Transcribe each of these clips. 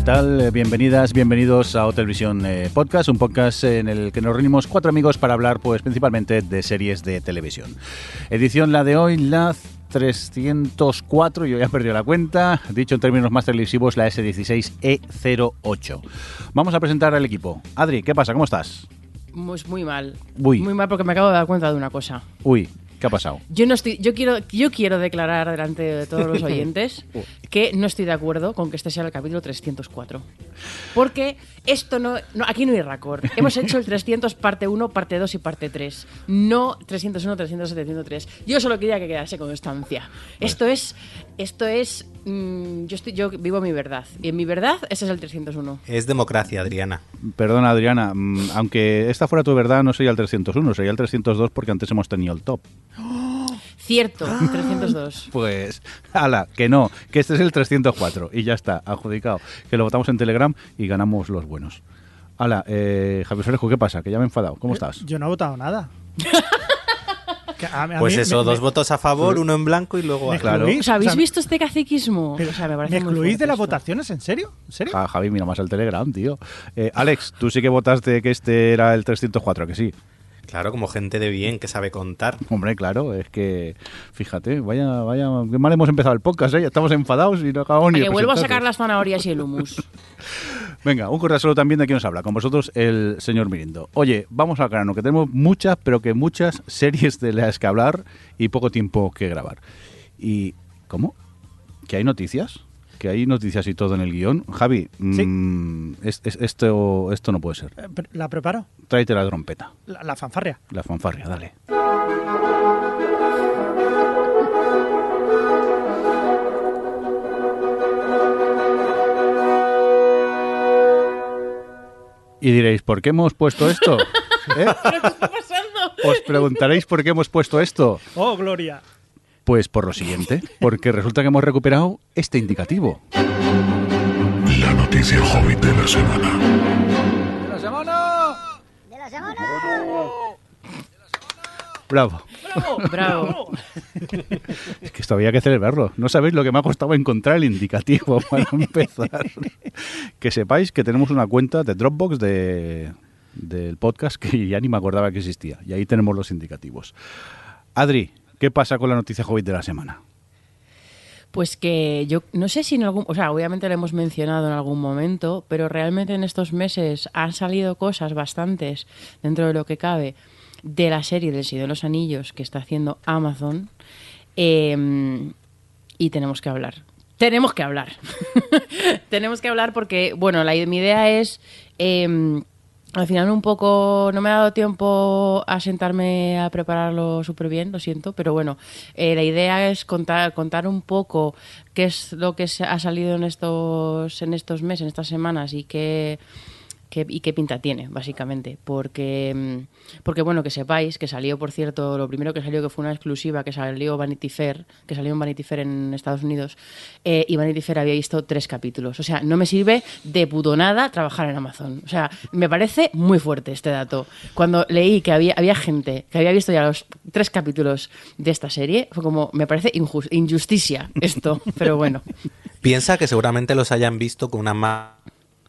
¿Qué tal? Eh, Bienvenidas, bienvenidos a Televisión eh, Podcast, un podcast en el que nos reunimos cuatro amigos para hablar pues principalmente de series de televisión. Edición la de hoy, la 304, yo ya he perdido la cuenta, dicho en términos más televisivos, la S16E08. Vamos a presentar al equipo. Adri, ¿qué pasa? ¿Cómo estás? Pues muy mal. Uy. Muy mal porque me acabo de dar cuenta de una cosa. Uy, ¿qué ha pasado? Yo no estoy, yo quiero, yo quiero declarar delante de todos los oyentes que no estoy de acuerdo con que este sea el capítulo 304. Porque esto no, no aquí no hay récord. Hemos hecho el 300 parte 1, parte 2 y parte 3. No 301, 302, 303. Yo solo quería que quedase constancia. Esto es, esto es, mm, yo estoy, yo vivo mi verdad y en mi verdad ese es el 301. Es democracia, Adriana. Perdona, Adriana, mm, aunque esta fuera tu verdad, no sería el 301, sería el 302 porque antes hemos tenido el top. Cierto, 302. Pues, ala, que no, que este es el 304 y ya está, adjudicado. Que lo votamos en Telegram y ganamos los buenos. Ala, eh, Javier Frejo, ¿qué pasa? Que ya me he enfadado. ¿Cómo estás? Yo no he votado nada. Que a mí- a Pues mí eso, me- dos me- votos a favor, uno en blanco y luego... a- Claro. O sea, ¿habéis o sea, visto este caciquismo? pero o sea, me parece ¿Me excluís de las esto. votaciones? ¿En serio? ¿En serio? Ja- Javi, mira más al Telegram, tío. Eh, Alex, tú sí que votaste que este era el 304, ¿a que sí. Claro, como gente de bien que sabe contar. Hombre, claro, es que, fíjate, vaya, vaya, qué mal hemos empezado el podcast, ¿eh? Ya estamos enfadados y no acabamos ni A que vuelvo a sacar las zanahorias y el humus. Venga, un correo solo también de aquí nos habla, con vosotros el señor Mirindo. Oye, vamos al grano, que tenemos muchas, pero que muchas series de las que hablar y poco tiempo que grabar. ¿Y cómo? ¿Que hay noticias? ¿Que hay noticias y todo en el guion? Javi, Sí. mm, es- es- esto, esto no puede ser. Eh, ¿La preparo? Tráete la trompeta, La, la fanfarria. la fanfarria, dale. Y diréis, ¿por qué hemos puesto esto? ¿Eh? Os preguntaréis por qué hemos puesto esto. ¡Oh, Gloria! Pues por lo siguiente, porque resulta que hemos recuperado este indicativo. La noticia hobbit de la semana. Bravo. Bravo. Es que esto había que celebrarlo. No sabéis lo que me ha costado encontrar el indicativo para empezar. que sepáis que tenemos una cuenta de Dropbox de, del podcast que ya ni me acordaba que existía. Y ahí tenemos los indicativos. Adri, ¿qué pasa con la noticia Hobbit de la semana? Pues que yo no sé si en algún, o sea, obviamente lo hemos mencionado en algún momento, pero realmente en estos meses han salido cosas bastantes dentro de lo que cabe de la serie del Señor de los Anillos que está haciendo Amazon eh, y tenemos que hablar. Tenemos que hablar. tenemos que hablar porque, bueno, la, mi idea es eh, al final un poco no me ha dado tiempo a sentarme a prepararlo súper bien, lo siento, pero bueno, eh, la idea es contar, contar un poco qué es lo que ha salido en estos, en estos meses, en estas semanas y qué, y qué pinta tiene, básicamente. Porque, mm, porque, bueno, que sepáis que salió, por cierto, lo primero que salió que fue una exclusiva, que salió Vanity Fair, que salió en Vanity Fair en Estados Unidos, eh, y Vanity Fair había visto tres capítulos. O sea, no me sirve de puto nada trabajar en Amazon. O sea, me parece muy fuerte este dato. Cuando leí que había, había gente que había visto ya los tres capítulos de esta serie, fue como, me parece injus- injusticia esto, pero bueno. Piensa que seguramente los hayan visto con una ma-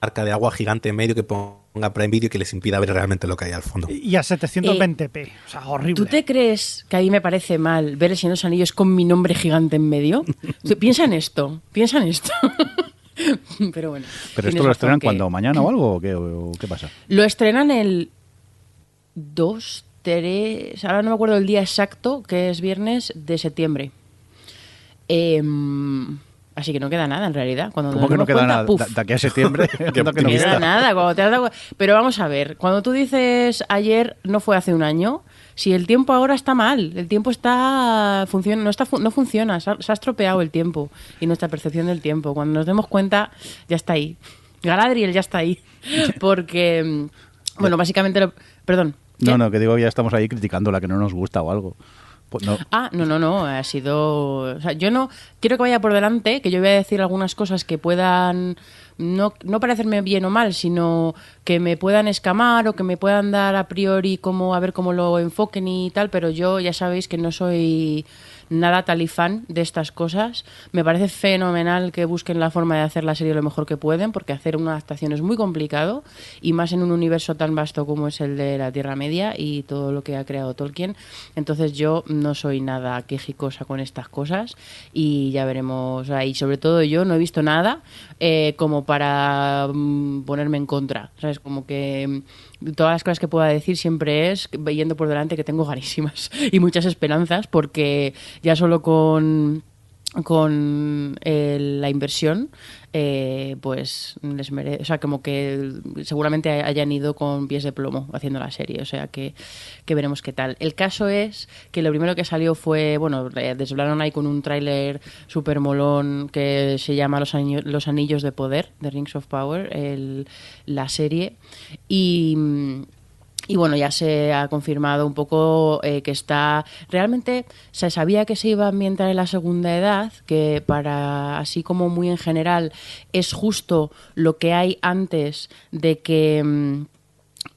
marca de agua gigante en medio que ponga Prime Video y que les impida ver realmente lo que hay al fondo. Y a 720p. o sea, horrible. ¿Tú te crees que a mí me parece mal ver el Señor de los Anillos con mi nombre gigante en medio? Tú- Piensa en esto, piensa en esto. Pero bueno. ¿Pero esto lo estrenan que- cuando? ¿Mañana o algo? ¿O qué, o qué pasa? Lo estrenan el 2, 3, ahora no me acuerdo el día exacto, que es viernes de septiembre. Em, Así que no queda nada en realidad. Cuando ¿Cómo nos que no queda cuenta, nada? ¡puf! De, aquí a septiembre. que no No queda queda. nada. Cuando te has dado cu- Pero vamos a ver, cuando tú dices ayer no fue hace un año, si el tiempo ahora está mal, el tiempo está funciona, no está no funciona, se ha, se ha estropeado el tiempo y nuestra percepción del tiempo. Cuando nos demos cuenta, ya está ahí. Galadriel ya está ahí. Porque mm, bueno, básicamente lo- perdón. ¿qué? No, no, que digo que ya estamos ahí criticando la que no nos gusta o algo. Pues no. Ah, no, no, no, ha sido... O sea, yo no quiero que vaya por delante, que yo voy a decir algunas cosas que puedan no, no parecerme bien o mal, sino que me puedan escamar o que me puedan dar a priori como a ver cómo lo enfoquen y tal, pero yo ya sabéis que no soy nada talifán de estas cosas. Me parece fenomenal que busquen la forma de hacer la serie lo mejor que pueden, porque hacer una adaptación es muy complicado, y más en un universo tan vasto como es el de la Tierra Media y todo lo que ha creado Tolkien. Entonces yo no soy nada quejicosa con estas cosas y ya veremos. Sea, y sobre todo yo no he visto nada eh, como para mm, ponerme en contra. ¿Sabes? Como que mm, todas las cosas que pueda decir siempre es yendo por delante que tengo ganísimas y muchas esperanzas porque ya solo con con eh, la inversión eh, pues les merece o sea como que seguramente hayan ido con pies de plomo haciendo la serie o sea que, que veremos qué tal. El caso es que lo primero que salió fue bueno desvelaron ahí con un tráiler súper molón que se llama los, Año- los anillos de poder de Rings of Power el- la serie y y bueno, ya se ha confirmado un poco eh, que está. Realmente se sabía que se iba a ambientar en la segunda edad, que para así como muy en general es justo lo que hay antes de que.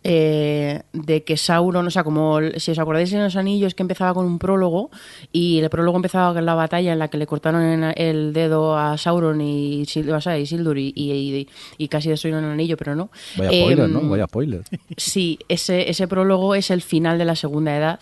Eh, de que Sauron, o sea, como si os acordáis en los anillos que empezaba con un prólogo y el prólogo empezaba con la batalla en la que le cortaron el dedo a Sauron y, o sea, y Sildur y, y- y casi destruyeron el anillo, pero no. Vaya spoiler, Em, ¿no? Vaya spoiler. Sí, ese, ese prólogo es el final de la segunda edad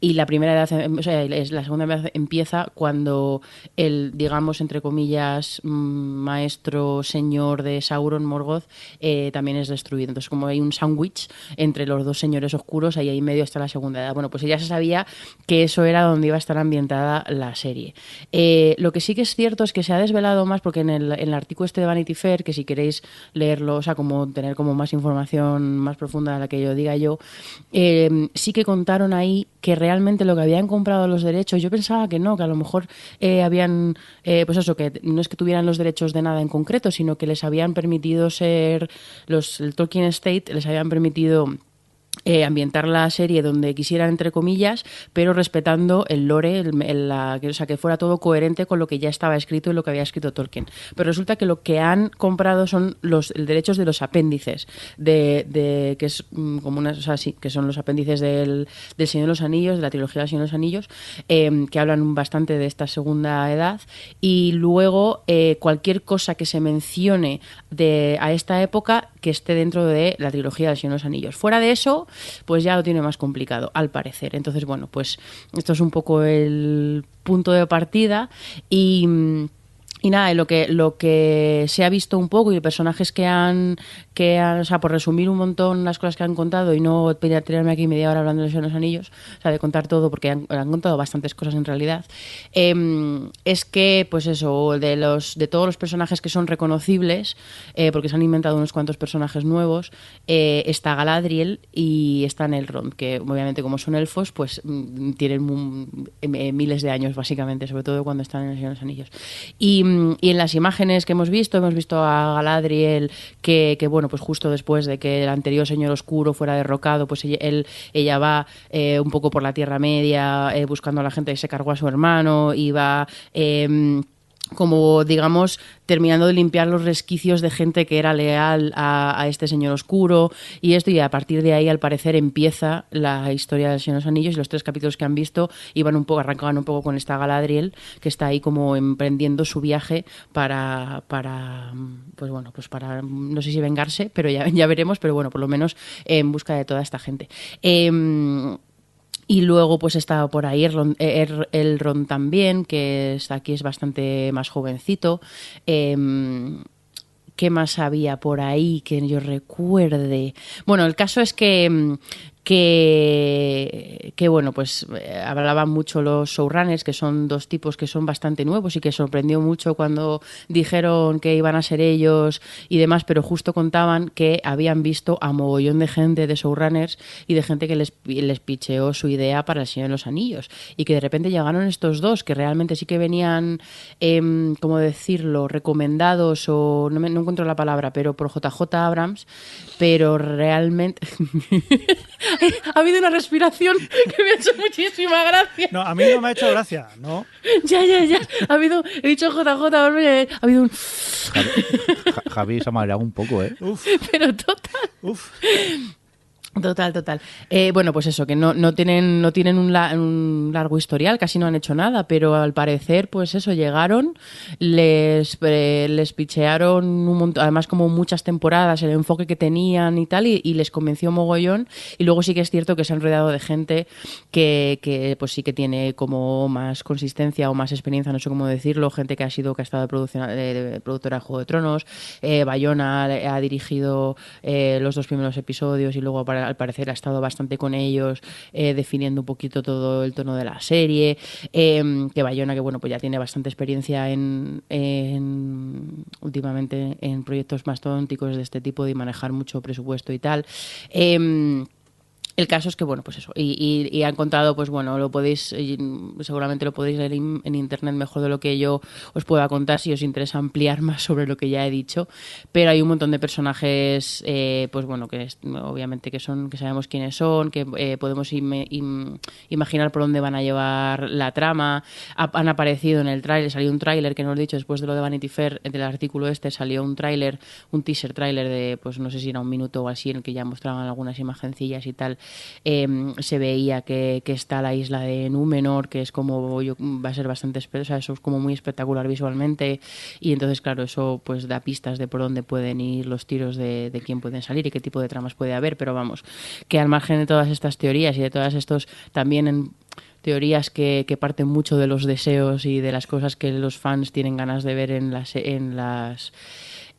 y la primera edad, em, o sea, es- la segunda edad empieza cuando el, digamos, entre comillas, mm, maestro, señor de Sauron, Morgoth, eh, también es destruido. Entonces, como hay un sándwich entre los dos señores oscuros, ahí en medio está la segunda edad. Bueno, pues ya se sabía que eso era donde iba a estar ambientada la serie. Eh, lo que sí que es cierto es que se ha desvelado más, porque en el, en el artículo este de Vanity Fair, que si queréis leerlo, o sea, como tener como más información más profunda de la que yo diga yo, eh, sí que contaron ahí que realmente lo que habían comprado los derechos, yo pensaba que no, que a lo mejor eh, habían, eh, pues eso, que no es que tuvieran los derechos de nada en concreto, sino que les habían permitido ser, los, el Tolkien State les habían permitido eh, ambientar la serie donde quisieran, entre comillas, pero respetando el lore, el- el- la- que, o sea, que fuera todo coherente con lo que ya estaba escrito y lo que había escrito Tolkien. Pero resulta que lo que han comprado son los derechos de los apéndices, de, de- que es mm, como que son los apéndices del, Señor de los Anillos, de la trilogía del Señor de los Anillos, eh, que hablan bastante de esta segunda edad. Y luego eh, cualquier cosa que se mencione de, a esta época que esté dentro de la trilogía del Señor de los Anillos. Fuera de eso, pues ya lo tiene más complicado, al parecer. Entonces, bueno, pues esto es un poco el punto de partida y... y nada, lo que, lo que se ha visto un poco y personajes que han, que han, o sea, por resumir un montón las cosas que han contado y no tirarme aquí media hora hablando de los Anillos, o sea, de contar todo, porque han, han contado bastantes cosas en realidad, em, es que, pues eso, de, los, de todos los personajes que son reconocibles, eh, porque se han inventado unos cuantos personajes nuevos, eh, está Galadriel y está Elrond, que obviamente como son elfos, pues mm, tienen eh, miles de años básicamente, sobre todo cuando están en los Anillos. Y, y en las imágenes que hemos visto, hemos visto a Galadriel que, que, bueno, pues justo después de que el anterior Señor Oscuro fuera derrocado, pues él- ella va eh, un poco por la Tierra Media eh, buscando a la gente que se cargó a su hermano y va... em, como digamos terminando de limpiar los resquicios de gente que era leal a, este señor oscuro y esto y a partir de ahí al parecer empieza la historia Señor de los Anillos y los tres capítulos que han visto iban un poco arrancaban un poco con esta Galadriel que está ahí como emprendiendo su viaje para para pues bueno pues para no sé si vengarse pero ya, ya veremos pero bueno por lo menos en busca de toda esta gente. Em, y luego pues está por ahí Elrond, eh, Elrond también, que está aquí es bastante más jovencito. Em, ¿Qué más había por ahí que yo recuerde? Bueno, el caso es que, mm, que, bueno, pues eh, hablaban mucho los showrunners, que son dos tipos que son bastante nuevos y que sorprendió mucho cuando dijeron que iban a ser ellos y demás, pero justo contaban que habían visto a mogollón de gente de showrunners y de gente que les, les picheó su idea para el Señor de los Anillos y que de repente llegaron estos dos que realmente sí que venían, eh, ¿cómo decirlo?, recomendados o no, me, encuentro la palabra, pero por JJ Abrams, pero realmente... ha habido una respiración que me ha hecho muchísima gracia. No, a mí no me ha hecho gracia, ¿no? Ya, ya, ya. Ha habido, he dicho JJ, ha habido un... Javi, Ja- Javi se ha mareado un poco, ¿eh? Uf, Pero total. uf. Total, total. Eh, bueno, pues eso, que no, no tienen, no tienen un, la- un largo historial, casi no han hecho nada, pero al parecer, pues eso, llegaron, les, eh, les pichearon un montón, además como muchas temporadas, el enfoque que tenían y tal, y, les convenció mogollón. Y luego sí que es cierto que se han rodeado de gente que, que pues sí que tiene como más consistencia o más experiencia, no sé cómo decirlo, gente que ha sido, que ha estado de, de productora de Juego de Tronos, eh, Bayona ha, ha dirigido eh, los dos primeros episodios y luego para- al parecer ha estado bastante con ellos eh, definiendo un poquito todo el tono de la serie, eh, que Bayona que bueno pues ya tiene bastante experiencia en, en- últimamente en proyectos más tonticos de este tipo de manejar mucho presupuesto y tal. Em, el caso es que, bueno, pues eso, y, y- y han contado, pues bueno, lo podéis, mm, seguramente lo podéis leer en internet mejor de lo que yo os pueda contar si os interesa ampliar más sobre lo que ya he dicho, pero hay un montón de personajes, eh, pues bueno, que es- obviamente que son, que sabemos quiénes son, que eh, podemos im- im- imaginar por dónde van a llevar la trama, Ha- han aparecido en el tráiler, salió un tráiler que no os he dicho después de lo de Vanity Fair, del artículo este salió un tráiler, un teaser tráiler de, pues no sé si era un minuto o así, en el que ya mostraban algunas imagencillas y tal, eh, se veía que, que está la isla de Númenor, que es como va a ser bastante, o sea, eso es como muy espectacular visualmente. Y entonces claro, eso pues da pistas de por dónde pueden ir los tiros de, de quién pueden salir y qué tipo de tramas puede haber, pero vamos, que al margen de todas estas teorías y de todas estos también en teorías que, parten mucho de los deseos y de las cosas que los fans tienen ganas de ver en las en las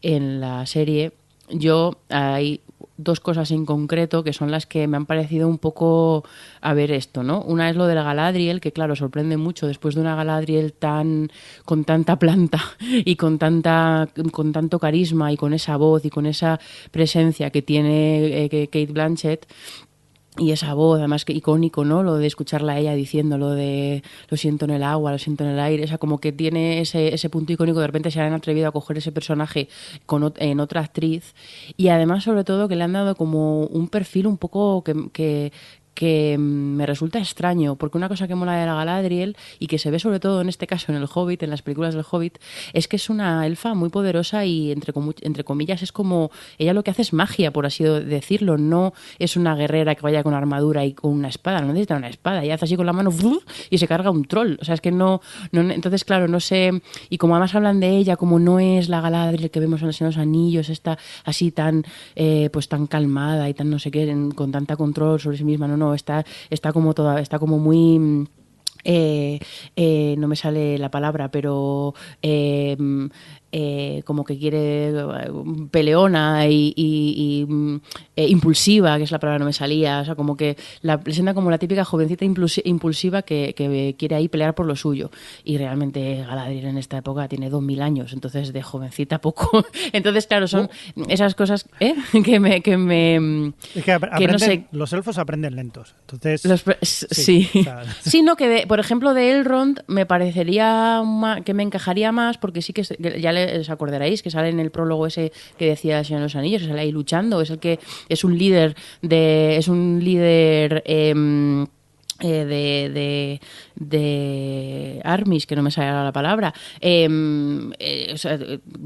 en la serie yo hay dos cosas en concreto que son las que me han parecido un poco a ver esto, ¿no? Una es lo del Galadriel, que claro, sorprende mucho después de una Galadriel tan con tanta planta y con tanta con tanto carisma y con esa voz y con esa presencia que tiene eh, Kate Blanchett y esa voz, además que icónico, ¿no? Lo de escucharla a ella diciendo lo de lo siento en el agua, lo siento en el aire, o sea, como que tiene ese, ese punto icónico, de repente se han atrevido a coger ese personaje con, en otra actriz. Y además sobre todo que le han dado como un perfil un poco que, que, que mm, me resulta extraño, porque una cosa que mola de la Galadriel y que se ve sobre todo en este caso en el Hobbit, en las películas del Hobbit, es que es una elfa muy poderosa y entre, comu- entre comillas es como, ella lo que hace es magia, por así decirlo, no es una guerrera que vaya con armadura y con una espada, no necesita una espada, ella hace así con la mano y se carga un troll, o sea, es que no, no entonces claro, no sé, y como además hablan de ella como no es la Galadriel que vemos en los Anillos, está así tan, eh, pues tan calmada y tan no sé qué, con tanta control sobre sí misma, no, no, está, está como está como muy... mm, eh, eh, no me sale la palabra, pero eh, mm, eh, como que quiere eh, peleona y, y- y, mm, eh, impulsiva, que es la palabra que no me salía, o sea, como que la presenta como la típica jovencita impulsi- impulsiva que, que quiere ahí pelear por lo suyo. Y realmente Galadriel en esta época tiene 2000 años, entonces de jovencita poco. entonces, claro, son esas cosas ¿eh? que me... Que me mm, Es que ap- que aprenden, no sé, los elfos aprenden lentos. Entonces, los pre- s- sí. o sea, Sí, no, que de- por ejemplo de Elrond me parecería que me encajaría más porque sí que ya le- os acordaréis que sale en el prólogo ese que decía el Señor de los Anillos, que sale ahí luchando, es el que es un líder de es un líder em, eh, de, de, de Armis, que no me sale la palabra, em, eh,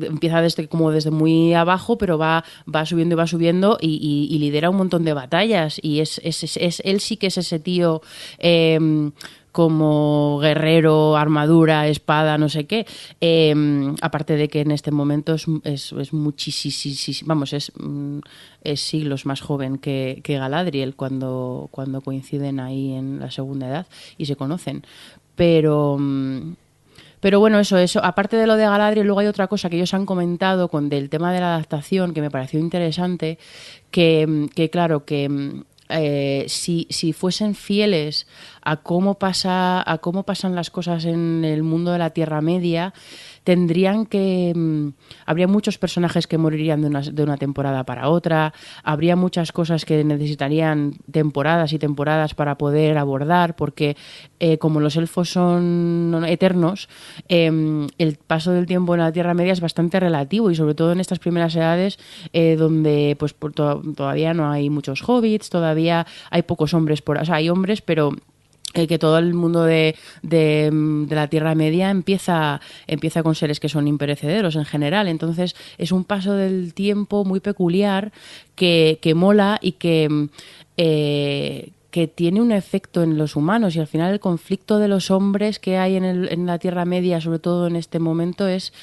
empieza desde como desde muy abajo, pero va, va subiendo y va subiendo y, lidera un montón de batallas. Y es, es, es- es- él sí que es ese tío em, como guerrero, armadura, espada, no sé qué. Em, aparte de que en este momento es, es, es muchísimo, vamos, es, mm, es siglos más joven que, que Galadriel cuando, cuando coinciden ahí en la segunda edad y se conocen. Pero... mm, pero bueno, eso, eso, aparte de lo de Galadriel, luego hay otra cosa que ellos han comentado con del tema de la adaptación que me pareció interesante, que, que claro, que mm, eh, si, si fuesen fieles a cómo pasa a cómo pasan las cosas en el mundo de la Tierra Media tendrían que mm, habría muchos personajes que morirían de una, de una temporada para otra habría muchas cosas que necesitarían temporadas y temporadas para poder abordar porque eh, como los elfos son eternos em, el paso del tiempo en la Tierra Media es bastante relativo y sobre todo en estas primeras edades eh, donde pues por to- todavía no hay muchos hobbits todavía hay pocos hombres por o sea hay hombres pero eh, que todo el mundo de, de, mm, de la Tierra Media empieza, empieza con seres que son imperecederos en general. Entonces es un paso del tiempo muy peculiar que, que mola y que, mm, eh, que tiene un efecto en los humanos y al final el conflicto de los hombres que hay en, el- en la Tierra Media, sobre todo en este momento, es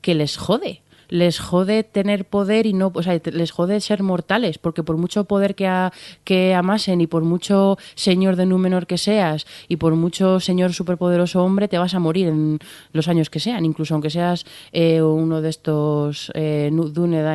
que les jode les jode tener poder y no, o sea, les jode ser mortales, porque por mucho poder que, a- que amasen y por mucho señor de Númenor que seas y por mucho señor superpoderoso hombre, te vas a morir en los años que sean, incluso aunque seas eh, uno de estos eh,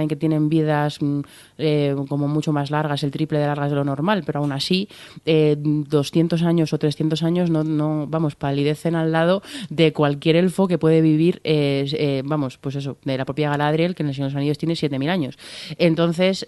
que tienen vidas mm, eh, como mucho más largas, el triple de largas de lo normal, pero aún así, eh, 200 años o 300 años no, no vamos, palidecen al lado de cualquier elfo que puede vivir, eh, eh, vamos, pues eso, de la propia Galadriel, que en el Señor de los Anillos tiene 7.000 años. Entonces,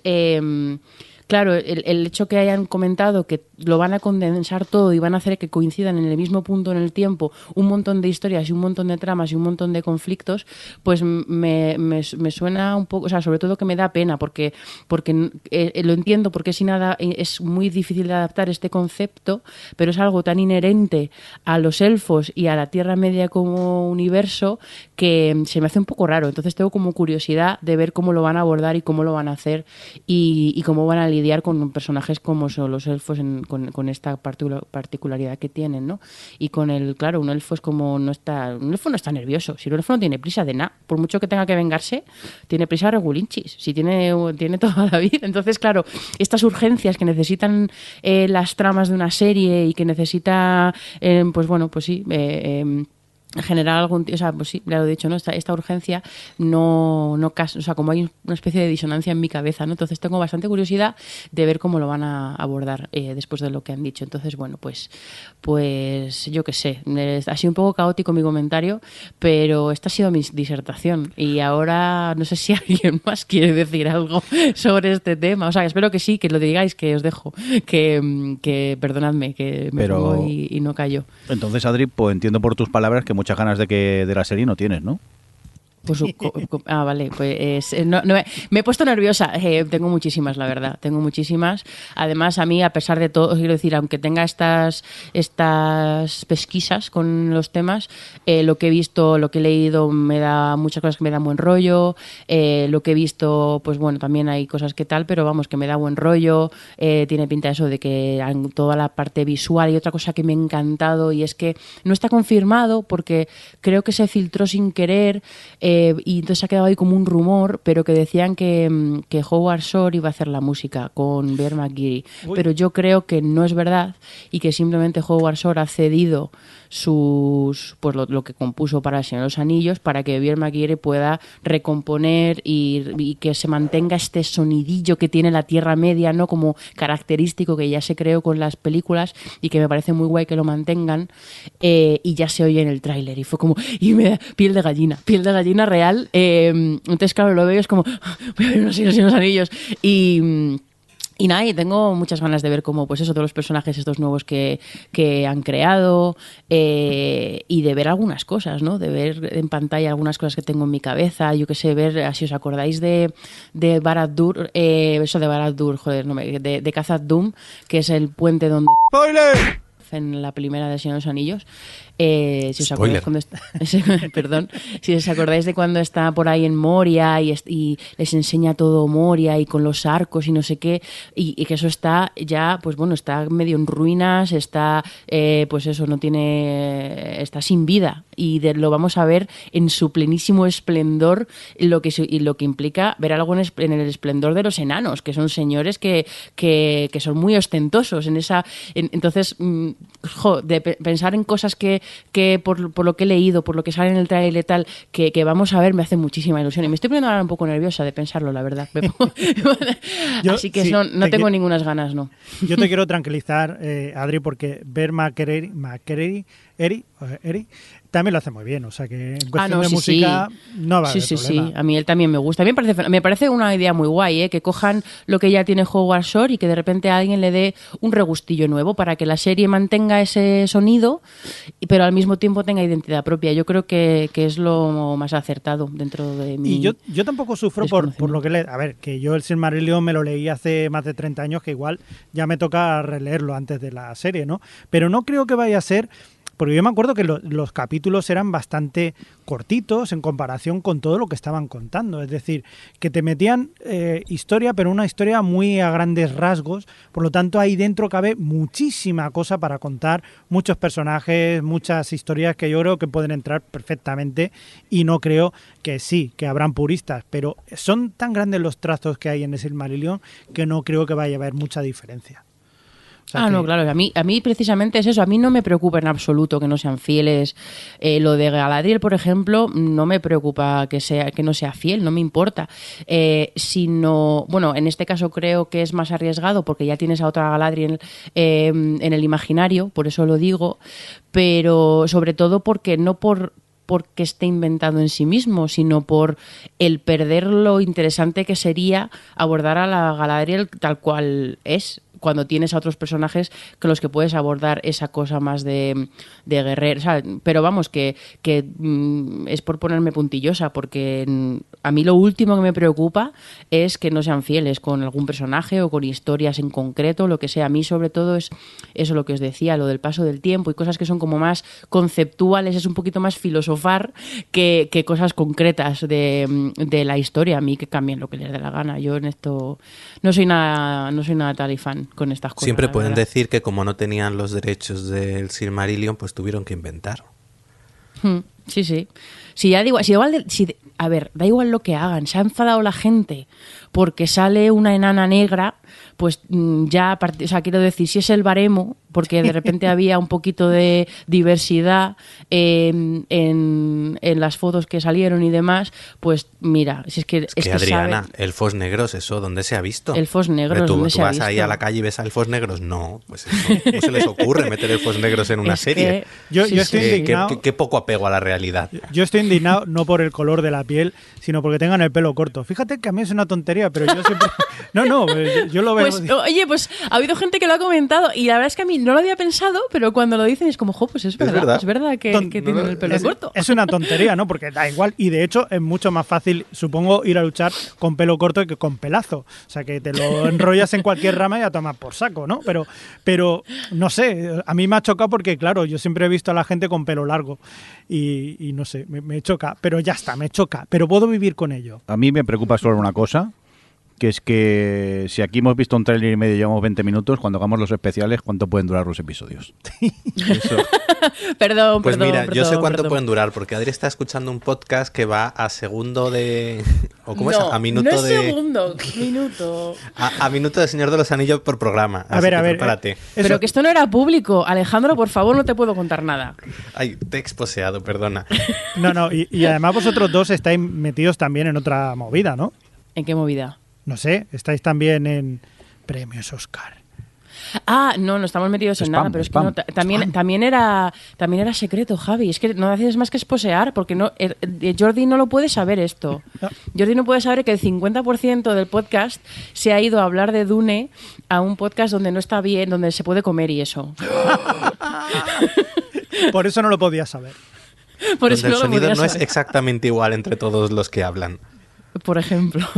Claro, el, hecho que hayan comentado que lo van a condensar todo y van a hacer que coincidan en el mismo punto en el tiempo un montón de historias y un montón de tramas y un montón de conflictos, pues me, me- suena un poco, o sea, sobre todo que me da pena porque, porque eh, lo entiendo porque sin nada es muy difícil de adaptar este concepto, pero es algo tan inherente a los elfos y a la Tierra Media como universo que se me hace un poco raro. Entonces tengo como curiosidad de ver cómo lo van a abordar y cómo lo van a hacer y, y cómo van a lidiar con personajes como son los elfos en- con, esta particu- particularidad que tienen, ¿no? Y con el, claro, un elfo es como no está, un elfo no está nervioso, si un elfo no tiene prisa de nada, por mucho que tenga que vengarse, tiene prisa regulinchis, si tiene, tiene toda la vida. Entonces, claro, estas urgencias que necesitan eh, las tramas de una serie y que necesita, eh, pues bueno, pues sí, eh, em, generar algún o sea pues sí ya lo he dicho no esta, esta urgencia no no o sea como hay una especie de disonancia en mi cabeza no entonces tengo bastante curiosidad de ver cómo lo van a abordar eh, después de lo que han dicho. Entonces bueno pues pues yo qué sé es- ha sido un poco caótico mi comentario pero esta ha sido mi disertación y ahora no sé si alguien más quiere decir algo sobre este tema. O sea espero que sí que lo digáis que os dejo que, que perdonadme que me Pero- pongo y, y no callo. Entonces, Adri, pues entiendo por tus palabras que muchas ganas de que de la serie no tienes, ¿no? Co- ah, vale, pues eh, no- me he puesto nerviosa. Eh, tengo muchísimas, la verdad, tengo muchísimas. Además, a mí, a pesar de todo, quiero decir, aunque tenga estas, estas pesquisas con los temas, eh, lo que he visto, lo que he leído, me da muchas cosas que me dan buen rollo. Lo que he visto, pues bueno, también hay cosas que tal, pero vamos, que me da buen rollo. Tiene pinta eso de que han- toda la parte visual y otra cosa que me ha encantado y es que no está confirmado porque creo que se filtró sin querer y entonces ha quedado ahí como un rumor, pero que decían que, mm, que Howard Shore iba a hacer la música con Bear McGeary. Pero yo creo que no es verdad y que simplemente Howard Shore ha cedido sus pues lo, que compuso para El Señor de los Anillos para que McGeary pueda recomponer y, que se mantenga este sonidillo que tiene la Tierra Media, ¿no? Como característico que ya se creó con las películas y que me parece muy guay que lo mantengan eh, y ya se oye en el tráiler y fue como y me piel de gallina, piel de gallina real. eh, entonces claro, lo veo y es como voy a ver unos Señor de los Anillos y y nada, y tengo muchas ganas de ver cómo, pues eso, todos los personajes estos nuevos que, que han creado eh, y de ver algunas cosas, ¿no? De ver en pantalla algunas cosas que tengo en mi cabeza, yo qué sé, ver, si os acordáis de, de Barad-dûr, eh, eso de Barad-dûr, joder, no me, de, de Khazad-dûm, que es el puente donde en la primera de Señor de los Anillos. Eh, si os acordáis cuando está, perdón, si os acordáis de cuando está por ahí en Moria y, les enseña todo Moria y con los arcos y no sé qué, y, y que eso está ya, pues bueno, está medio en ruinas, está, eh, pues eso, no tiene, está sin vida. Y de- lo vamos a ver en su plenísimo esplendor, lo que, y lo que implica ver algo en, en el esplendor de los enanos, que son señores que, que, que son muy ostentosos en esa, en- entonces, mm, jo, de pe- pensar en cosas que, que por, por lo que he leído, por lo que sale en el trailer y tal, que, que vamos a ver, me hace muchísima ilusión. Y me estoy poniendo ahora un poco nerviosa de pensarlo, la verdad. Yo, Así que sí, no, no te tengo ninguna ganas, no. Yo te quiero tranquilizar, eh, Adri, porque ver Makereri, Makereri, Eri, eh, Eri, también lo hace muy bien. O sea que en cuestión Ah, no, de sí, música sí. no va a Sí, haber sí, problema. sí. A mí él también me gusta. A mí me parece, me parece una idea muy guay, ¿eh? que cojan lo que ya tiene Howard Shore y que de repente a alguien le dé un regustillo nuevo para que la serie mantenga ese sonido, pero al mismo tiempo tenga identidad propia. Yo creo que, que es lo más acertado dentro de mi. Y yo, yo tampoco sufro por, por lo que le... A ver, que yo el Silmarillion me lo leí hace más de 30 años, que igual ya me toca releerlo antes de la serie, ¿no? Pero no creo que vaya a ser... Porque yo me acuerdo que lo- los capítulos eran bastante cortitos en comparación con todo lo que estaban contando. Es decir, que te metían eh, historia, pero una historia muy a grandes rasgos. Por lo tanto, ahí dentro cabe muchísima cosa para contar, muchos personajes, muchas historias que yo creo que pueden entrar perfectamente. Y no creo que sí, que habrán puristas, pero son tan grandes los trazos que hay en ese Silmarillion que no creo que vaya a haber mucha diferencia. O sea ah, que- no, claro. A mí, a mí precisamente es eso. A mí no me preocupa en absoluto que no sean fieles. Eh, lo de Galadriel, por ejemplo, no me preocupa que sea que no sea fiel, no me importa. Eh, sino, bueno, en este caso creo que es más arriesgado porque ya tienes a otra Galadriel eh, en el imaginario, por eso lo digo. Pero sobre todo porque no por porque esté inventado en sí mismo, sino por el perder lo interesante que sería abordar a la Galadriel tal cual es cuando tienes a otros personajes con los que puedes abordar esa cosa más de, de guerrero. O sea, pero vamos, que, que mm, es por ponerme puntillosa, porque mm, a mí lo último que me preocupa es que no sean fieles con algún personaje o con historias en concreto, lo que sea. A mí sobre todo es eso lo que os decía, lo del paso del tiempo y cosas que son como más conceptuales, es un poquito más filosofar que, que cosas concretas de, de la historia. A mí que cambien lo que les dé la gana. Yo en esto no soy nada, no soy nada talifán con estas cosas. Siempre pueden verdad. decir que como no tenían los derechos del Silmarillion, pues tuvieron que inventar. Mm, Sí, sí. Si ya digo, si igual, de- si a ver, da igual lo que hagan. Se ha enfadado la gente porque sale una enana negra, pues mm, ya, o sea, quiero decir, si es el baremo, porque de repente había un poquito de diversidad eh, en, en las fotos que salieron y demás, pues mira, si es que Es que, es que Adriana, saben- elfos negros, ¿eso dónde se ha visto? Elfos negros, Hombre, ¿Tú, ¿dónde tú se ha vas ahí a la calle y ves a elfos negros? No, pues eso, no se les ocurre meter elfos negros en una Es serie. que- Yo- sí, yo sí. estoy Qué- indignado. qué- qué poco apego a la realidad. Yo estoy indignado no por el color de la piel, sino porque tengan el pelo corto. Fíjate que a mí es una tontería, pero yo siempre... No, no, yo, yo lo veo... Pues, oye, pues ha habido gente que lo ha comentado y la verdad es que a mí no lo había pensado, pero cuando lo dicen es como, jo, pues es verdad, es verdad. verdad, que, Ton- que tienen el pelo es, corto. es una tontería, ¿no? Porque da igual. Y de hecho es mucho más fácil, supongo, ir a luchar con pelo corto que con pelazo. O sea, que te lo enrollas en cualquier rama y a tomar por saco, ¿no? Pero, pero no sé, a mí me ha chocado porque, claro, yo siempre he visto a la gente con pelo largo y, y no sé, me, me choca. Pero ya está, me choca. Pero puedo vivir con ello. A mí me preocupa solo una cosa, que es que si aquí hemos visto un trailer y medio llevamos 20 minutos, cuando hagamos los especiales, ¿cuánto pueden durar los episodios? Eso. Perdón, Pues perdón, mira, yo sé cuánto perdón. pueden durar, porque Adri está escuchando un podcast que va a segundo de... ¿O cómo es? No, A minuto no es de... segundo, minuto. A, a minuto de Señor de los Anillos por programa. A Así ver, que a ver. Prepárate. eh, Pero que esto no era público. Alejandro, por favor, no te puedo contar nada. Ay, te he exposeado, perdona. No, no, y, y además vosotros dos estáis metidos también en otra movida, ¿no? ¿En qué movida? No sé, estáis también en premios Oscar. Ah, no, no estamos metidos en nada, pero es que no, ta- también, también era también era secreto, Javi. Es que no haces más que esposear, porque no eh, eh, Jordi no lo puede saber esto. No. Jordi no puede saber que el 50% del podcast se ha ido a hablar de Dune a un podcast donde no está bien, donde se puede comer y eso. Por eso no lo podía saber. Por Donde eso el no sonido no es exactamente igual entre todos los que hablan. por ejemplo.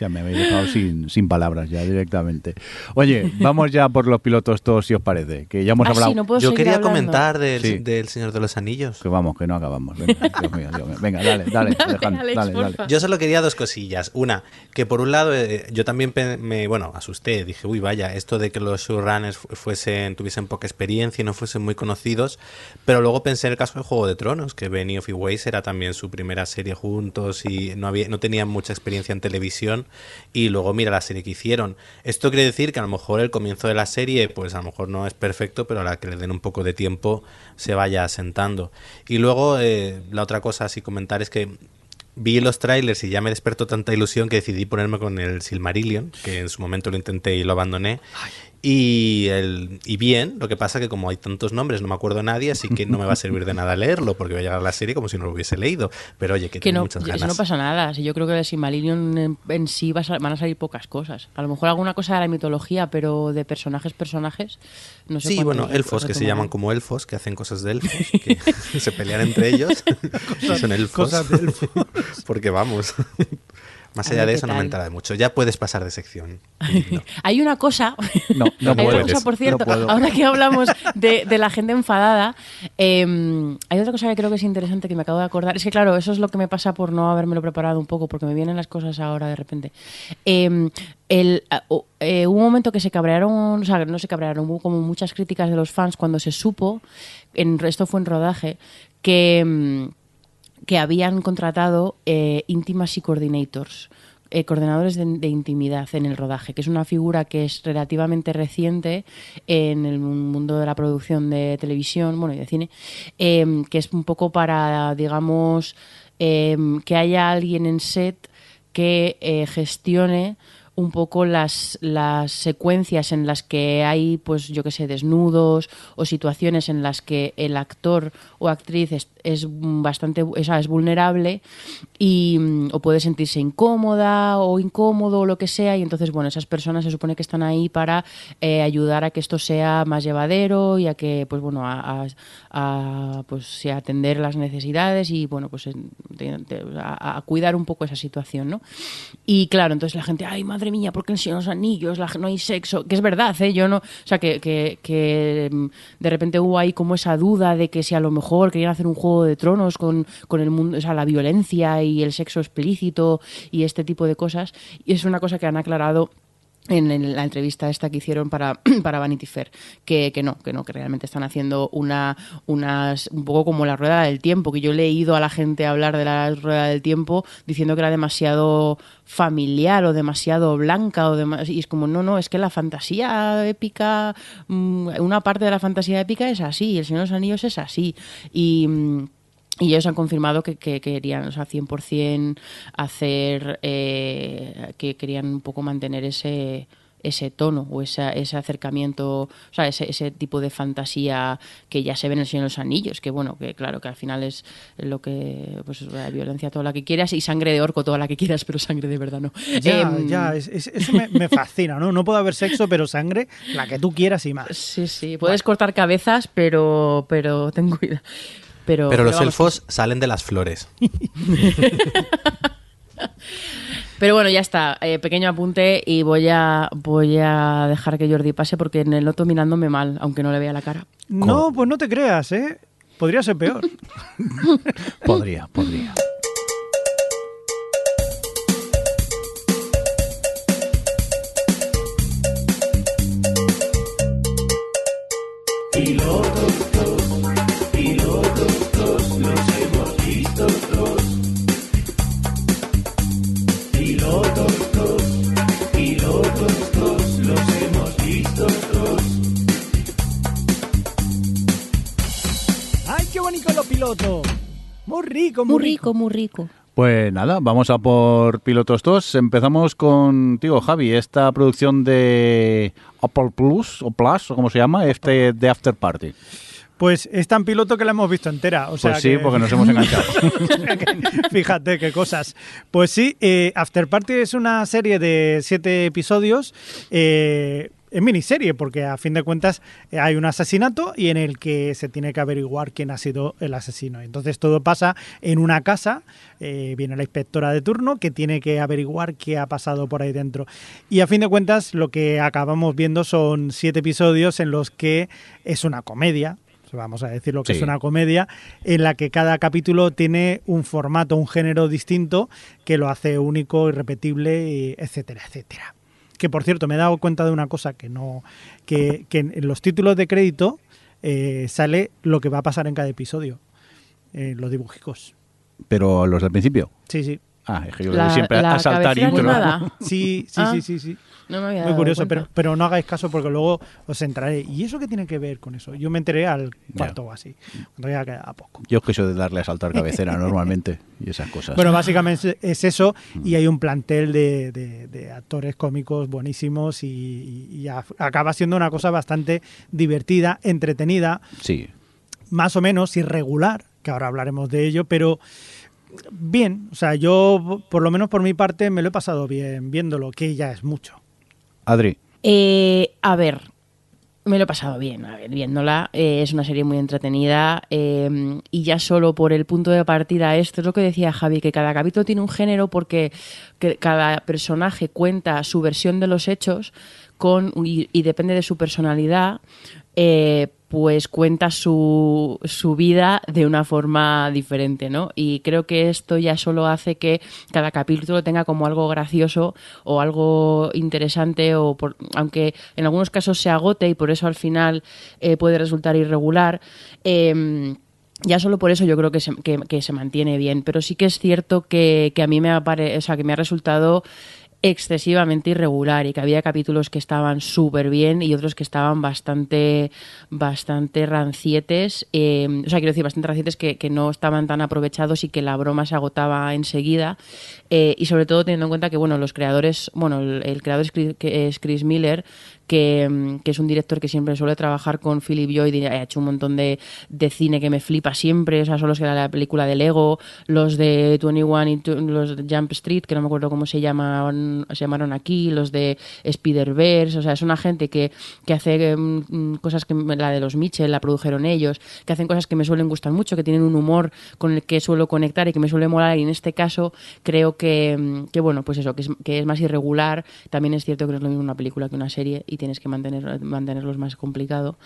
Sea, me habéis dejado sin, sin palabras ya directamente. Oye, vamos ya por los pilotos todos, si os parece, que ya hemos Ah, sí, hablado. no puedo Yo quería hablando. comentar del, Sí. del Señor de los Anillos. Que vamos, que no acabamos. Venga, Dios mío, Dios mío. Venga, dale, dale, Dale, Alejandro, Alex, dale, dale. Yo solo quería dos cosillas. Una, que por un lado eh, yo también me, bueno, asusté. Dije, uy, vaya, esto de que los showrunners fu- fuesen, tuviesen poca experiencia y no fuesen muy conocidos. Pero luego pensé en el caso de Juego de Tronos, que Benioff y Weiss era también su primera serie juntos y no, había, no tenían mucha experiencia en televisión. Y luego mira la serie que hicieron. Esto quiere decir que a lo mejor el comienzo de la serie, pues a lo mejor no es perfecto, pero a la que le den un poco de tiempo se vaya asentando. Y luego eh, la otra cosa así comentar es que vi los trailers y ya me despertó tanta ilusión que decidí ponerme con el Silmarillion, que en su momento lo intenté y lo abandoné. Y, el, y bien, lo que pasa que como hay tantos nombres, no me acuerdo de nadie, así que no me va a servir de nada leerlo, porque voy a llegar a la serie como si no lo hubiese leído. Pero oye, que, Que tengo no, muchas eso ganas. no pasa nada. Si yo creo que de Silmarillion en, en sí va a van a salir pocas cosas. A lo mejor alguna cosa de la mitología, pero de personajes, personajes, no sé Sí, bueno, elfos que se llaman como elfos, que hacen cosas de elfos, que se pelean entre ellos. y son elfos. cosas de elfos. Porque vamos. Más allá de eso no me entera de mucho. Ya puedes pasar de sección. No. Hay una cosa, No, no hay una cosa, por cierto, No ahora que hablamos de, de la gente enfadada, eh, hay otra cosa que creo que es interesante que me acabo de acordar. Es que, claro, eso es lo que me pasa por no habérmelo preparado un poco, porque me vienen las cosas ahora de repente. Eh, el, eh, hubo un momento que se cabrearon, o sea, no se cabrearon, hubo como muchas críticas de los fans cuando se supo, en, esto fue en rodaje, que. Que habían contratado eh, intimacy coordinators, eh, coordinadores de, intimidad en el rodaje, que es una figura que es relativamente reciente en el mundo de la producción de televisión, bueno, y de cine, eh, que es un poco para, digamos, eh, que haya alguien en set que gestione un poco las, las secuencias en las que hay, pues yo que sé, desnudos o situaciones en las que el actor o actriz es, es bastante sea, es vulnerable y, mm, o puede sentirse incómoda o incómodo o lo que sea y entonces, bueno, esas personas se supone que están ahí para eh, ayudar a que esto sea más llevadero y a que, pues bueno, a, a- a, pues, a atender las necesidades y, bueno, pues a, a cuidar un poco esa situación, ¿no? Y claro, entonces la gente, ay, madre mía, ¿por qué en los Anillos no hay sexo? Que es verdad, ¿eh? Yo no, o sea, que, que, que, mm, de repente hubo ahí como esa duda de que si a lo mejor querían hacer un juego de tronos con, con el mundo, o sea, la violencia y el sexo explícito y este tipo de cosas. Y es una cosa que han aclarado en, la entrevista esta que hicieron para, para Vanity Fair, que, que no, que no, que realmente están haciendo una, unas, un poco como la rueda del tiempo, que yo he leído a la gente hablar de la rueda del tiempo diciendo que era demasiado familiar o demasiado blanca o demas- y es como no no es que la fantasía épica mm, una parte de la fantasía épica es así el Señor de los Anillos es así. Y mm, y ellos han confirmado que, que querían, o sea, 100% hacer, eh, que querían un poco mantener ese ese tono o esa, ese acercamiento, o sea, ese, ese tipo de fantasía que ya se ve en el Señor de los Anillos, que bueno, que claro, que al final es lo que, pues la violencia toda la que quieras y sangre de orco toda la que quieras, pero sangre de verdad no. Ya, Em, ya, es- es- eso me, me fascina, ¿no? No puede haber sexo, pero sangre, la que tú quieras y más. Sí, sí, puedes cortar cabezas, pero, pero ten cuidado. Pero, Pero los vamos, elfos salen de las flores. Pero bueno, ya está. Eh, pequeño apunte y voy a voy a dejar que Jordi pase porque en el noto mirándome mal, aunque no le vea la cara. No, pues no te creas, ¿eh? Podría ser peor. Podría, podría. Rico, muy, Muy rico, muy rico. Pues nada, vamos a por Pilotos 2. Empezamos contigo, Javi, esta producción de Apple Plus, o Plus, o como se llama, este de After Party. Pues es tan piloto que la hemos visto entera. O sea pues sí, que- porque nos hemos enganchado. Fíjate qué cosas. Pues sí, eh, After Party es una serie de siete episodios. Eh, es miniserie, porque a fin de cuentas eh, hay un asesinato y en el que se tiene que averiguar quién ha sido el asesino. Entonces todo pasa en una casa. eh, viene la inspectora de turno que tiene que averiguar qué ha pasado por ahí dentro. Y a fin de cuentas, lo que acabamos viendo son siete episodios en los que es una comedia vamos a decir lo que Sí. es una comedia, en la que cada capítulo tiene un formato, un género distinto que lo hace único, irrepetible, etcétera, etcétera. Que por cierto, me he dado cuenta de una cosa que no. que, que en los títulos de crédito eh, sale lo que va a pasar en cada episodio. En los dibujicos. Pero los del principio. Sí, sí. Ah, es que yo La- siempre la a saltar intro. animada. Sí, sí, Ah. sí, sí, sí. No me había Muy dado curioso, cuenta. pero, pero no hagáis caso porque luego os entraré. ¿Y eso qué tiene que ver con eso? Yo me enteré al cuarto o así, cuando ya quedaba poco. Yo es que soy de darle a saltar cabecera normalmente y esas cosas. Bueno, básicamente es eso Mm. y hay un plantel de, de- de actores cómicos buenísimos y, y- y a- acaba siendo una cosa bastante divertida, entretenida, sí. más o menos irregular, que ahora hablaremos de ello, pero bien, o sea, yo por lo menos por mi parte me lo he pasado bien viéndolo, que ya es mucho. Adri, Eh, a ver, me lo he pasado bien, a ver, viéndola. Eh, es una serie muy entretenida eh, y ya solo por el punto de partida, esto es lo que decía Javi, que cada capítulo tiene un género porque que cada personaje cuenta su versión de los hechos con y depende de su personalidad. Eh, pues cuenta su, su vida de una forma diferente, ¿no? Y creo que esto ya solo hace que cada capítulo tenga como algo gracioso o algo interesante, o por- aunque en algunos casos se agote y por eso al final eh, puede resultar irregular. eh, ya solo por eso yo creo que se, que, se mantiene bien, pero sí que es cierto que, que a mí me ha, pare- o sea, que me ha resultado excesivamente irregular y que había capítulos que estaban súper bien y otros que estaban bastante bastante rancietes eh, o sea quiero decir bastante rancietes que, que no estaban tan aprovechados y que la broma se agotaba enseguida eh, y sobre todo teniendo en cuenta que bueno los creadores bueno el, el creador es Chris, que es Chris Miller que, mm, que es un director que siempre suele trabajar con Philip Lloyd y ha hecho un montón de, de cine que me flipa siempre, o son los que da la película de Lego, los de 21 y los de Jump Street, que no me acuerdo cómo se llamaron, se llamaron aquí, los de Spider-Verse, o sea, es una gente que, que hace mm, cosas que la de los Mitchell la produjeron ellos, que hacen cosas que me suelen gustar mucho, que tienen un humor con el que suelo conectar y que me suele molar y en este caso creo que, mm, que bueno, pues eso, que es, que es más irregular, también es cierto que no es lo mismo una película que una serie y tienes que mantener, mantenerlos más complicado,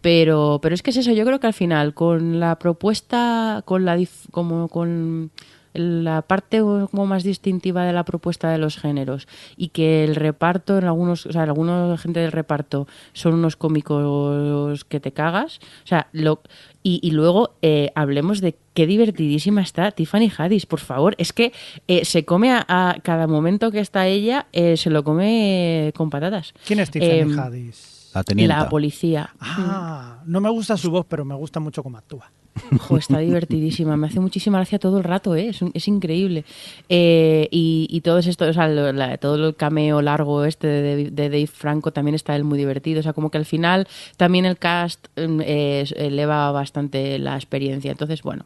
pero, pero es que es eso, yo creo que al final con la propuesta, con la como con la parte como más distintiva de la propuesta de los géneros y que el reparto en algunos o sea algunos gente del reparto son unos cómicos que te cagas o sea lo y, y luego eh, hablemos de qué divertidísima está Tiffany Haddish por favor es que eh, se come a, a cada momento que está ella eh, se lo come con patatas ¿Quién es Tiffany Em, Haddish? la la policía Ah, no me gusta su voz, pero me gusta mucho cómo actúa. Está divertidísima, me hace muchísima gracia todo el rato, ¿eh? es, un- es increíble. Eh, y, todo esto, o sea, todo el cameo largo este de, Dave- Franco también está él muy divertido, o sea, como que al final también el cast mm, eh, eleva bastante la experiencia. Entonces, bueno,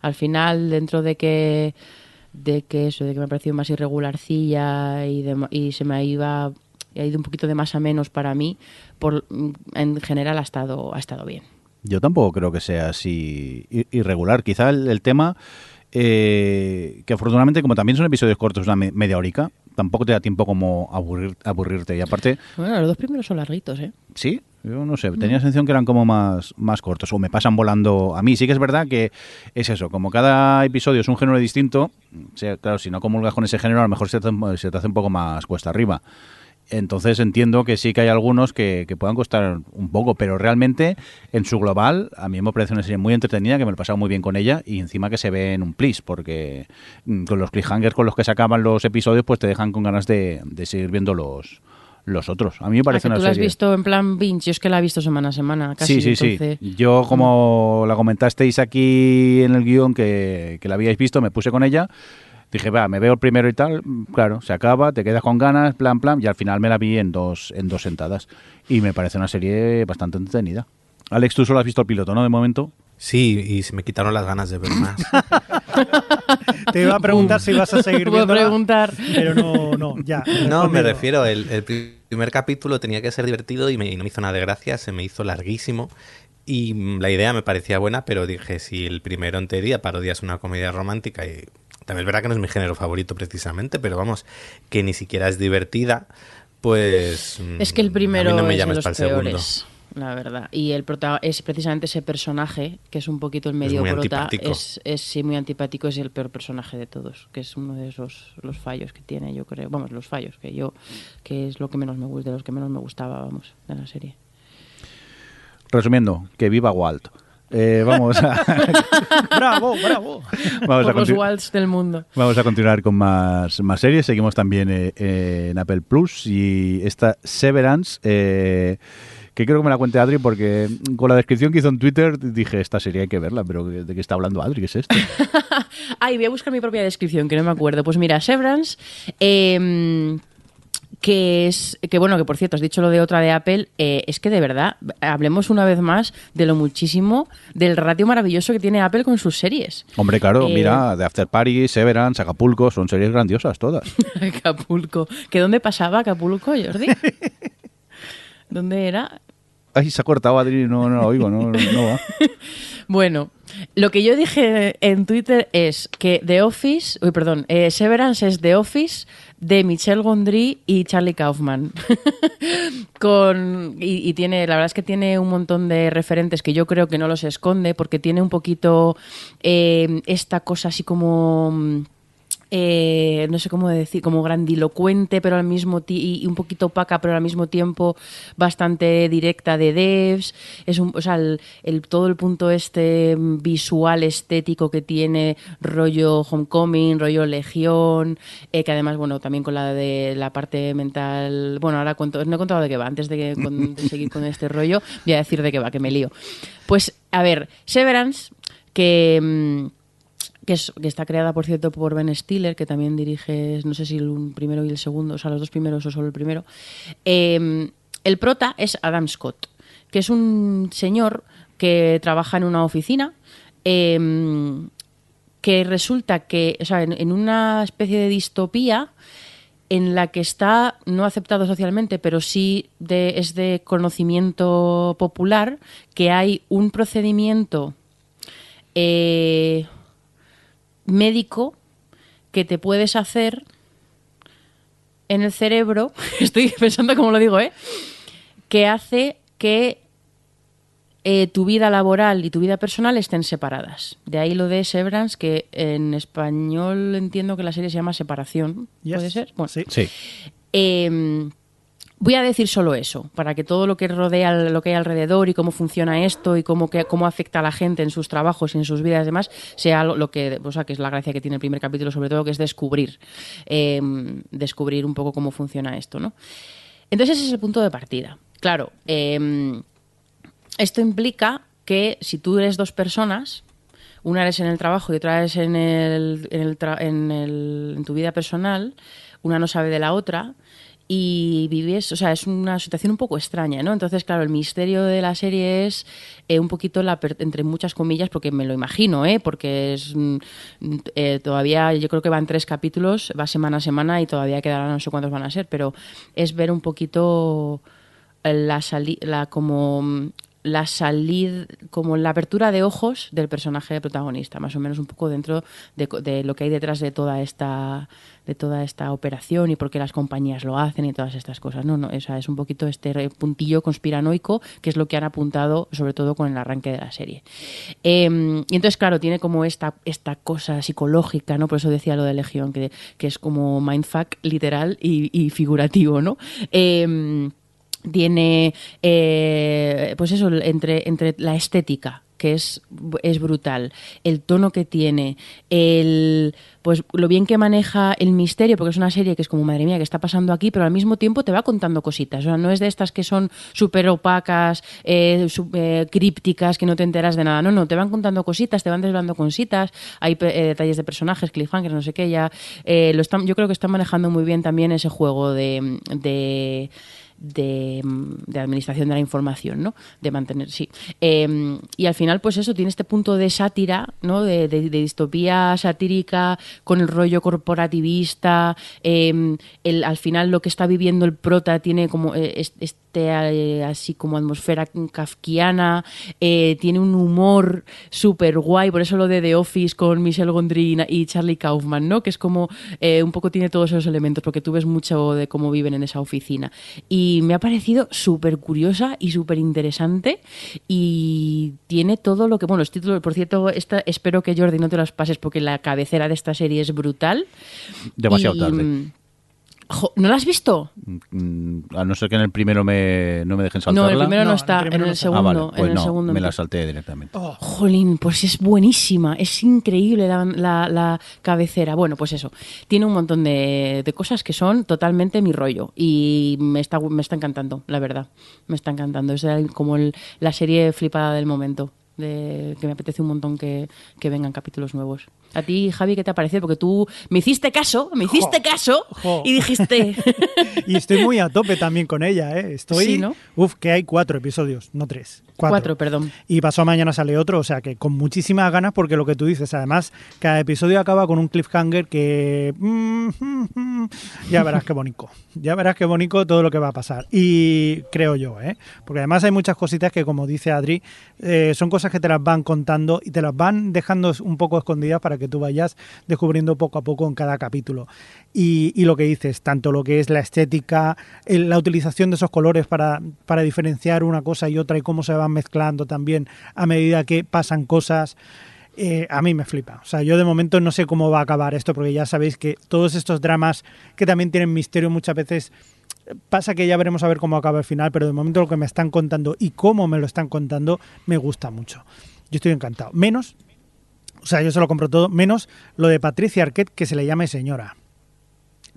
al final, dentro de que de que eso, de que me ha parecido más irregularcilla y, de- y se me iba ha ido un poquito de más a menos para mí, por, en general ha estado, ha estado bien. Yo tampoco creo que sea así irregular. Quizá el, el tema, eh, que afortunadamente, como también son episodios cortos, una me- media horica, tampoco te da tiempo como aburrir, aburrirte. Y aparte, Bueno, los dos primeros son larguitos, ¿eh? sí, yo no sé, tenía la sensación que eran como más, más cortos o me pasan volando a mí. Sí que es verdad que es eso, como cada episodio es un género distinto, o sea, claro, si no comulgas con ese género, a lo mejor se te, hace- se te hace un poco más cuesta arriba. Entonces entiendo que sí que hay algunos que, que puedan costar un poco, pero realmente en su global a mí me parece una serie muy entretenida, que me lo he pasado muy bien con ella y encima que se ve en un plis, porque mm, con los cliffhangers con los que se acaban los episodios pues te dejan con ganas de, de seguir viendo los, los otros. A mí me parece Ah, que una tú la has serie... visto en plan binge, yo es que la he visto semana a semana, casi. sí, sí, entonces- sí. Yo, como la comentasteis aquí en el guion que, que la habíais visto, me puse con ella. Dije, va, me veo el primero y tal. Claro, se acaba, te quedas con ganas, plan, plan. Y al final me la vi en dos, en dos sentadas. Y me parece una serie bastante entretenida. Alex, tú solo has visto el piloto, ¿no? De momento. Sí, y se me quitaron las ganas de ver más. Te iba a preguntar si vas a seguir viendo. preguntar. Pero no, no, ya. No, me refiero, el, el primer capítulo tenía que ser divertido y, me- y no me hizo nada de gracia, se me hizo larguísimo. Y la idea me parecía buena, pero dije, si el primero en teoría parodia es una comedia romántica y también es verdad que no es mi género favorito precisamente, pero vamos, que ni siquiera es divertida, pues... mm, Es que el primero a mí no me es de llames los para el segundo. peores, la verdad. Y el prota es precisamente ese personaje, que es un poquito el medio muy prota, es, es sí, muy antipático, es el peor personaje de todos, que es uno de esos los fallos que tiene, yo creo. Vamos, los fallos, que yo, que es lo que menos me gusta, de los que menos me gustaba, vamos, de la serie. Resumiendo, que viva Walt. Eh, vamos a... bravo, bravo. vamos a los Waltz del mundo. Vamos a continuar con más, más series. Seguimos también eh, en Apple Plus y esta Severance, eh, que creo que me la cuente Adri porque con la descripción que hizo en Twitter dije, esta serie hay que verla, pero ¿de qué está hablando Adri? ¿Qué es esto? Ay, voy a buscar mi propia descripción, que no me acuerdo. Pues mira, Severance, eh, que es, que bueno, que por cierto, has dicho lo de otra de Apple, eh, es que de verdad, hablemos una vez más de lo muchísimo, del ratio maravilloso que tiene Apple con sus series. Hombre, claro, Eh, mira, The After Party, Severance, Acapulco, son series grandiosas todas. Acapulco. ¿Que dónde pasaba Acapulco, Jordi? ¿Dónde era? Ay, se ha cortado Adri, no, no la oigo, no, no va. Bueno, lo que yo dije en Twitter es que The Office, uy, perdón, eh, Severance es The Office de Michelle Gondry y Charlie Kaufman. Con, y, tiene, la verdad es que tiene un montón de referentes que yo creo que no los esconde, porque tiene un poquito eh, esta cosa así como. Eh, no sé cómo decir, como grandilocuente, pero al mismo y un poquito opaca, pero al mismo tiempo bastante directa de devs. Es un, o sea, el, el- todo el punto este visual estético que tiene, rollo Homecoming, rollo Legión, eh, que además, bueno, también con la de la parte mental. Bueno, ahora cuento, no he contado de qué va, antes de, que, con- de seguir con este rollo, voy a decir de qué va, que me lío. Pues, a ver, Severance, que. mm, que, es- que está creada, por cierto, por Ben Stiller, que también dirige, no sé si el primero y el segundo, o sea, los dos primeros o solo el primero. Eh, el prota es Adam Scott, que es un señor que trabaja en una oficina. eh, que resulta que, o sea, en, una especie de distopía en la que está no aceptado socialmente, pero sí es de conocimiento popular, que hay un procedimiento eh, médico que te puedes hacer en el cerebro, estoy pensando cómo lo digo, ¿eh? que hace que eh, tu vida laboral y tu vida personal estén separadas. De ahí lo de Severance, que en español entiendo que la serie se llama Separación. ¿Puede Yes. ser? Bueno, Sí. Sí. eh, voy a decir solo eso, para que todo lo que rodea lo que hay alrededor y cómo funciona esto y cómo, que, cómo afecta a la gente en sus trabajos y en sus vidas y demás, sea lo, que, o sea, que es la gracia que tiene el primer capítulo, sobre todo, que es descubrir, eh, descubrir un poco cómo funciona esto, ¿no? Entonces ese es el punto de partida. Claro, eh, esto implica que si tú eres dos personas, una eres en el trabajo y otra eres en, el, en, el- en tu vida personal, una no sabe de la otra y vives, o sea, es una situación un poco extraña, ¿no? Entonces, claro, el misterio de la serie es eh, un poquito la entre muchas comillas, porque me lo imagino, ¿eh? Porque es mm, eh, todavía, yo creo que van tres capítulos, va semana a semana y todavía quedarán no sé cuántos van a ser, pero es ver un poquito la salida, como mm, la salida, como la apertura de ojos del personaje protagonista, más o menos un poco dentro de lo que hay detrás de toda esta de toda esta operación y por qué las compañías lo hacen y todas estas cosas. No, no, esa es un poquito este puntillo conspiranoico que es lo que han apuntado, sobre todo con el arranque de la serie. Eh, y entonces, claro, tiene como esta, esta cosa psicológica, ¿no? Por eso decía lo de Legión, que, que es como mindfuck literal y, figurativo, ¿no? Eh, tiene eh, pues eso entre entre la estética que es, es brutal. El tono que tiene el pues lo bien que maneja el misterio porque es una serie que es como madre mía que está pasando aquí pero al mismo tiempo te va contando cositas. O sea no es de estas que son súper opacas eh, eh, crípticas que no te enteras de nada. No no te van contando cositas te van desvelando cositas hay eh, detalles de personajes cliffhangers no sé qué ya eh, lo están yo creo que están manejando muy bien también ese juego de, de de, de administración de la información, ¿no? De mantener, sí. Eh, y al final, pues eso, tiene este punto de sátira, ¿no? De, distopía satírica con el rollo corporativista. eh, el, al final, lo que está viviendo el prota tiene como eh, este eh, así como atmósfera kafkiana, eh, tiene un humor súper guay, por eso lo de The Office con Michelle Gondry y Charlie Kaufman, ¿no? Que es como eh, un poco tiene todos esos elementos, porque tú ves mucho de cómo viven en esa oficina. Y me ha parecido súper curiosa y súper interesante y tiene todo lo que, bueno, los títulos, por cierto, esta, espero que Jordi no te los pases porque la cabecera de esta serie es brutal. Demasiado Y, tarde. Jo, ¿No la has visto? Mm, A no ser que en el primero me, no me dejen saltarla. No, el primero no, No, está, el primero en no el está. Ah, segundo. vale, pues en el no, segundo me la salté directamente. Jolín, pues es buenísima, es increíble la, la- la cabecera. Bueno, pues eso, tiene un montón de, de cosas que son totalmente mi rollo y me está, me está encantando, la verdad. Me está encantando. Es como el- la serie flipada del momento, de, que me apetece un montón que, que vengan capítulos nuevos. A ti, Javi, ¿qué te ha parecido? Porque tú me hiciste caso, me hiciste caso jo. y dijiste... Y estoy muy a tope también con ella, ¿eh? Estoy. Sí, ¿no? Uf, que hay cuatro episodios, no tres. Cuatro. Cuatro, perdón. Y pasó mañana sale otro, o sea que con muchísimas ganas, porque lo que tú dices, además, cada episodio acaba con un cliffhanger que. mm, mm, mm, ya verás qué bonito. Ya verás qué bonito todo lo que va a pasar. Y creo yo, ¿eh? Porque además hay muchas cositas que, como dice Adri, eh, son cosas que te las van contando y te las van dejando un poco escondidas para que tú vayas descubriendo poco a poco en cada capítulo. Y, lo que dices, tanto lo que es la estética, la utilización de esos colores para, para diferenciar una cosa y otra y cómo se van mezclando también a medida que pasan cosas. eh, a mí me flipa. O sea, yo de momento no sé cómo va a acabar esto, porque ya sabéis que todos estos dramas que también tienen misterio muchas veces pasa que ya veremos a ver cómo acaba el final, pero de momento lo que me están contando y cómo me lo están contando me gusta mucho. Yo estoy encantado. Menos, o sea, yo se lo compro todo, menos lo de Patricia Arquette que se le llame señora.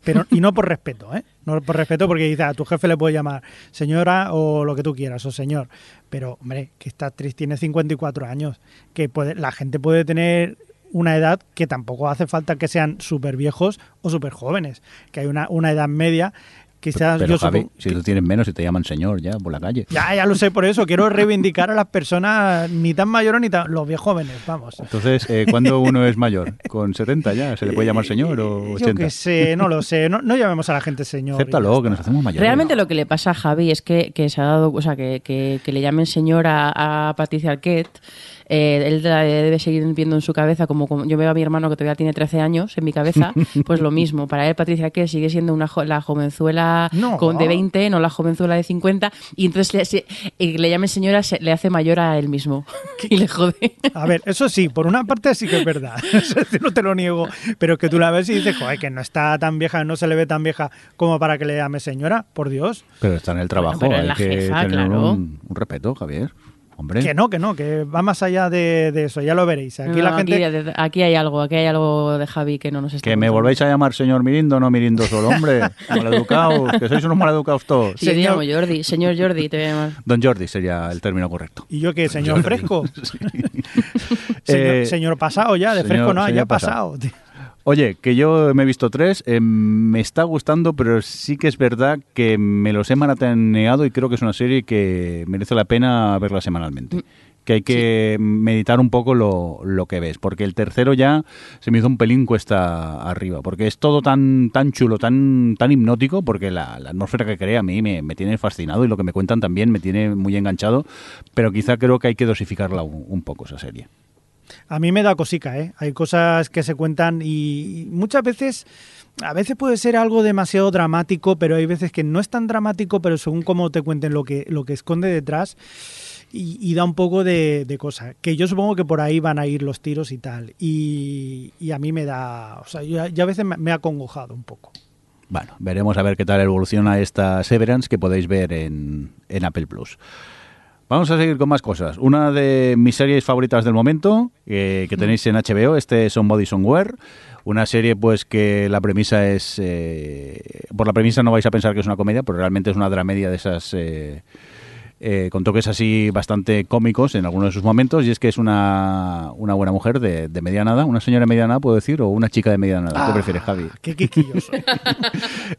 Pero, y no por respeto, ¿eh? No por respeto porque dice, a tu jefe le puede llamar señora o lo que tú quieras, o señor. Pero, hombre, que esta actriz tiene 54 años, que puede, la gente puede tener una edad que tampoco hace falta que sean súper viejos o súper jóvenes, que hay una edad media. Quizás Pero yo Javi, supongo si que- tú tienes menos y te llaman señor ya por la calle. ya, ya lo sé, por eso quiero reivindicar a las personas ni tan mayores ni tan... los viejos jóvenes, vamos. Entonces, eh, ¿cuándo uno es mayor? ¿Con 70 ya? ¿Se le puede llamar señor o Yo 80? que sé, no lo sé, no, no llamemos a la gente señor. Acéptalo, que nos hacemos mayores. Realmente lo que le pasa a Javi es que, que se ha dado, o sea, que, que- que le llamen señor a, a Patricia Arquette. Eh, él la debe seguir viendo en su cabeza, como, como yo veo a mi hermano que todavía tiene 13 años en mi cabeza, pues lo mismo. Para él, Patricia Arquette sigue siendo una jo- la jovenzuela No. con, de 20, no la jovenzuela de 50, y entonces le, se- y le llamen señora se- le hace mayor a él mismo. y le jode. A ver, eso sí, por una parte sí que es verdad, no te lo niego, pero que tú la ves y dices, joder, que no está tan vieja, no se le ve tan vieja como para que le llame señora, por Dios. Pero está en el trabajo, Bueno, pero hay la que jefa, tener claro. un, un respeto, Javier. Hombre, Que no, que no, que va más allá de, de eso, ya lo veréis. Aquí No, la gente... aquí, hay algo, aquí hay algo de Javi que no nos está que me volvéis a llamar señor Mirindo, no Mirindo solo, hombre. Maleducados, que sois unos maleducados todos. Sí, te Señor- llamo Jordi, señor Jordi, te voy a llamar. Don Jordi sería el término correcto. ¿Y yo qué, señor fresco? señor, Eh, señor pasado ya, de señor- fresco no, ya pasado. pasado. Oye, que yo me he visto tres, eh, me está gustando, pero sí que es verdad que me los he maratoneado y creo que es una serie que merece la pena verla semanalmente. Que hay que meditar un poco lo, lo que ves, porque el tercero ya se me hizo un pelín cuesta arriba, porque es todo tan tan chulo, tan tan hipnótico, porque la, la atmósfera que crea a mí me, me tiene fascinado y lo que me cuentan también me tiene muy enganchado, pero quizá creo que hay que dosificarla un, un poco esa serie. A mí me da cosica, ¿eh? Hay cosas que se cuentan y muchas veces, a veces puede ser algo demasiado dramático, pero hay veces que no es tan dramático, pero según cómo te cuenten lo que, lo que esconde detrás y, da un poco de, de cosa. Que yo supongo que por ahí van a ir los tiros y tal. Y, a mí me da, o sea, yo, yo a veces me, me ha congojado un poco. Bueno, veremos a ver qué tal evoluciona esta Severance que podéis ver en, en Apple Plus. Vamos a seguir con más cosas. Una de mis series favoritas del momento, eh, que tenéis en HBO, este es Somebody Somewhere. Una serie pues que la premisa es... eh, por la premisa no vais a pensar que es una comedia, pero realmente es una dramedia de esas... eh, eh, con toques así bastante cómicos en algunos de sus momentos y es que es una, una buena mujer de, de mediana edad, una señora de mediana edad puedo decir o una chica de mediana edad, ¿qué prefieres Javi? Qué quisquilloso.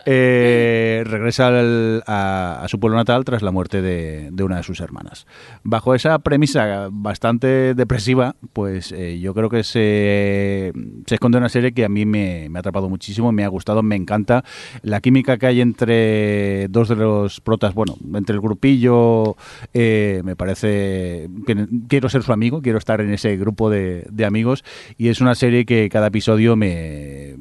Eh, regresa al- a, a su pueblo natal tras la muerte de, de una de sus hermanas. Bajo esa premisa bastante depresiva, pues eh, yo creo que se, se esconde una serie que a mí me, me ha atrapado muchísimo, me ha gustado, me encanta. La química que hay entre dos de los protas, bueno, entre el grupillo, eh, me parece que quiero ser su amigo, quiero estar en ese grupo de, amigos y es una serie que cada episodio me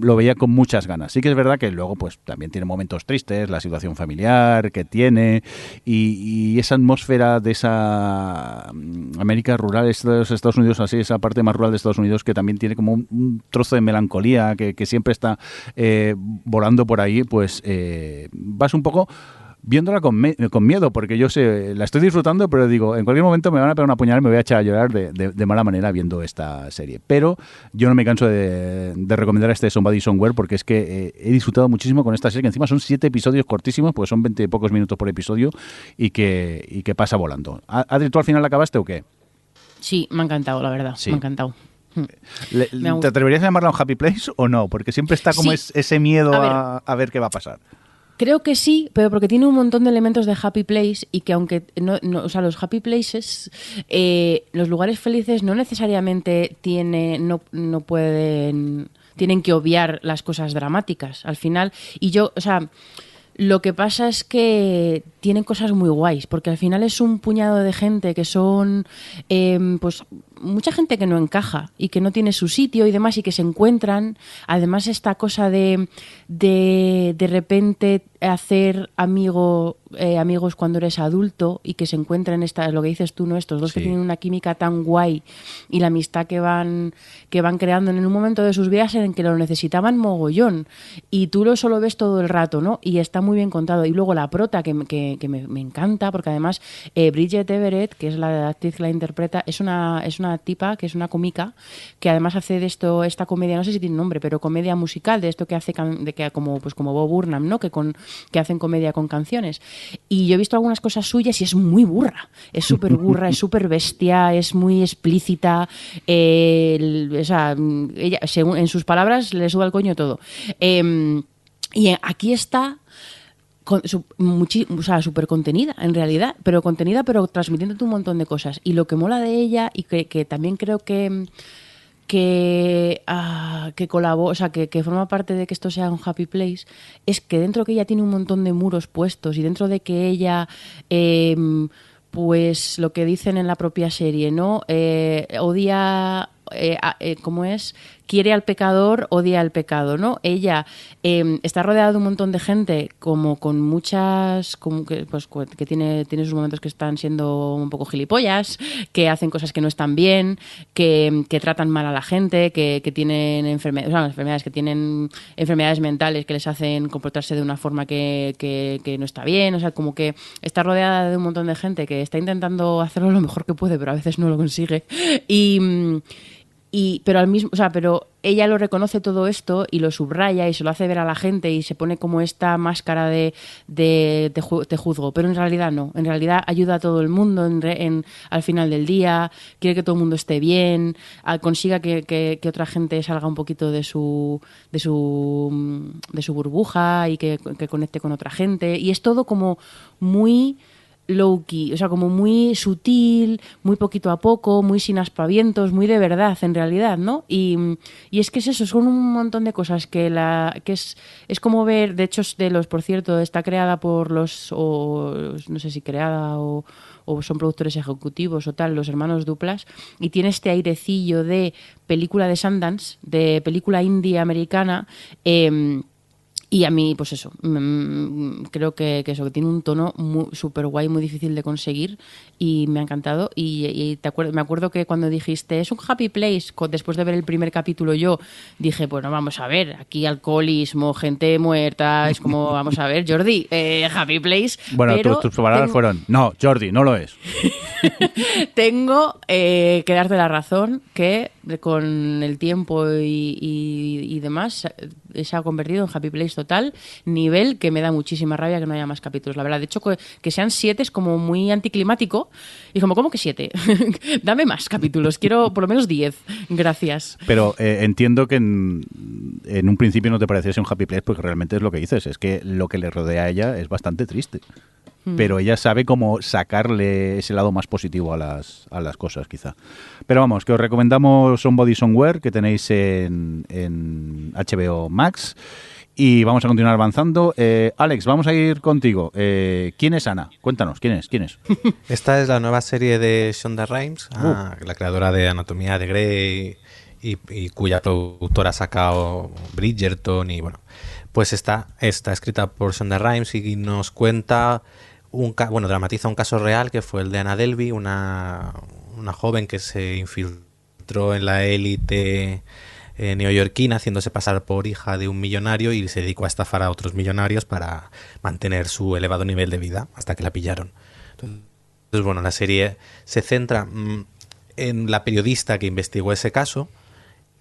lo veía con muchas ganas. Sí que es verdad que luego pues también tiene momentos tristes, la situación familiar que tiene y, esa atmósfera de esa mm, América rural, estos Estados Unidos, así, esa parte más rural de Estados Unidos que también tiene como un, trozo de melancolía que, que siempre está eh, volando por ahí, pues eh, vas un poco viéndola con, me- con miedo, porque yo sé, la estoy disfrutando, pero digo, en cualquier momento me van a pegar una puñalada y me voy a echar a llorar de, de- de mala manera viendo esta serie. Pero yo no me canso de, de recomendar este Somebody Somewhere porque es que eh, he disfrutado muchísimo con esta serie, que encima son siete episodios cortísimos, pues son 20 y pocos minutos por episodio y que, y que pasa volando. Adri, ¿tú al final la acabaste o qué? Sí, me ha encantado, la verdad. Sí. Me ha encantado. Mm. Le- Me ¿Te atreverías a llamarla un happy place o no? Porque siempre está como Sí. es- ese miedo A ver. a, a ver qué va a pasar. Creo que sí, pero porque tiene un montón de elementos de happy place y que aunque no, o sea, los happy places, eh, los lugares felices no necesariamente tiene, no, no pueden, tienen que obviar las cosas dramáticas al final. Y yo, o sea, lo que pasa es que tienen cosas muy guays, porque al final es un puñado de gente que son, em, pues, mucha gente que no encaja y que no tiene su sitio y demás y que se encuentran. Además, esta cosa de de, de repente hacer amigo, eh, amigos cuando eres adulto y que se encuentren estas, lo que dices tú, ¿no? Estos dos que tienen una química tan guay y la amistad que van, que van creando en un momento de sus vidas en que lo necesitaban mogollón. Y tú lo solo ves todo el rato, ¿no? Y está muy bien contado. Y luego la prota, que, me- que, que me, me encanta, porque además eh, Bridget Everett, que es la actriz que la interpreta, es una, es una tipa, que es una cómica, que además hace de esto, esta comedia, no sé si tiene nombre, pero comedia musical, de esto que hace de que como, pues como Bob Burnham, ¿no? Que con, que hacen comedia con canciones. Y yo he visto algunas cosas suyas y es muy burra. Es súper burra, es súper bestia, es muy explícita. o sea, ella, según, en sus palabras, le suda el coño todo. Em, y aquí está con- o sea, súper contenida, en realidad, pero contenida, pero transmitiéndote un montón de cosas. Y lo que mola de ella, y que, que también creo que que, ah, que colabora, o sea, que, que forma parte de que esto sea un happy place, es que dentro que ella tiene un montón de muros puestos y dentro de que ella, em, pues lo que dicen en la propia serie, ¿no? Eh, odia, eh, eh, ¿cómo es? Quiere al pecador, odia al pecado, ¿no? Ella em, está rodeada de un montón de gente como con muchas, como que, pues, que tiene, tiene sus momentos que están siendo un poco gilipollas, que hacen cosas que no están bien, que, que tratan mal a la gente, que, que tienen enfermedades, enfermedades, que tienen enfermedades mentales que les hacen comportarse de una forma que, que- que no está bien, o sea, como que está rodeada de un montón de gente que está intentando hacerlo lo mejor que puede, pero a veces no lo consigue. Y, y, pero al mismo, o sea, pero ella lo reconoce todo esto y lo subraya y se lo hace ver a la gente y se pone como esta máscara de, de te juzgo, pero en realidad no, en realidad ayuda a todo el mundo en, en- al final del día, quiere que todo el mundo esté bien, consiga que, que- que otra gente salga un poquito de su, de su, de su burbuja y que conecte con otra gente. Y es todo como muy low key, o sea, como muy sutil, muy poquito a poco, muy sin aspavientos, muy de verdad en realidad, ¿no? Y, es que es eso, son un montón de cosas que la que es es como ver, de hecho de los, por cierto, está creada por los o no sé si creada o o son productores ejecutivos o tal, los hermanos Duplas, y tiene este airecillo de película de Sundance, de película indie americana, em, y a mí, pues eso, mm, creo que, que eso, que tiene un tono súper guay, muy difícil de conseguir y me ha encantado. Y, y te acuer- me acuerdo que cuando dijiste, es un happy place, después de ver el primer capítulo yo, dije, bueno, vamos a ver, aquí alcoholismo, gente muerta, es como, vamos a ver, Jordi, eh, happy place. Bueno, pero tus, tus palabras tengo- fueron, no, Jordi, no lo es. tengo eh, que darte la razón que con el tiempo y, y- y demás se ha convertido en Happy Place total, nivel que me da muchísima rabia que no haya más capítulos. La verdad, de hecho, que, sean siete es como muy anticlimático. Y como, ¿cómo que siete? Dame más capítulos, quiero por lo menos diez. Gracias. Pero eh, entiendo que en, en un principio no te pareciese un happy place porque realmente es lo que dices, es que lo que le rodea a ella es bastante triste. Pero ella sabe cómo sacarle ese lado más positivo a las, a las cosas, quizá. Pero vamos, que os recomendamos Somebody Somewhere, que tenéis en, en HBO Max. Y vamos a continuar avanzando. Eh, Alex, vamos a ir contigo. Eh, ¿Quién es Ana? Cuéntanos, ¿quién es? ¿Quién es? Esta es la nueva serie de Shonda Rhimes, ah, la creadora de Anatomía de Grey y, y cuya productora ha sacado Bridgerton y bueno, pues está, está escrita por Sonda Rhimes y nos cuenta un bueno, dramatiza un caso real que fue el de Anna Delvey, una, una joven que se infiltró en la élite eh, neoyorquina haciéndose pasar por hija de un millonario y se dedicó a estafar a otros millonarios para mantener su elevado nivel de vida hasta que la pillaron. Entonces, bueno, la serie se centra mm, en la periodista que investigó ese caso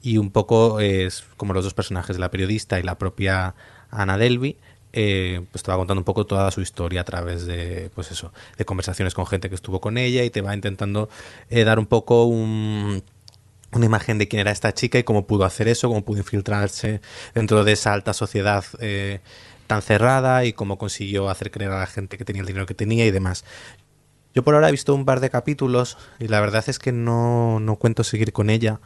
y un poco es como los dos personajes, la periodista y la propia Anna Delvey, eh, pues te contando un poco toda su historia a través de, pues eso, de conversaciones con gente que estuvo con ella y te va intentando eh, dar un poco un, una imagen de quién era esta chica y cómo pudo hacer eso, cómo pudo infiltrarse dentro de esa alta sociedad eh, tan cerrada y cómo consiguió hacer creer a la gente que tenía el dinero que tenía y demás. Yo por ahora he visto un par de capítulos y la verdad es que no, no cuento seguir con ella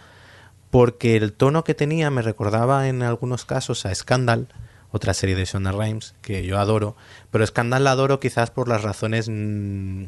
porque el tono que tenía me recordaba en algunos casos a Scandal, otra serie de Shonda Rhimes que yo adoro, pero Scandal la adoro quizás por las razones mm,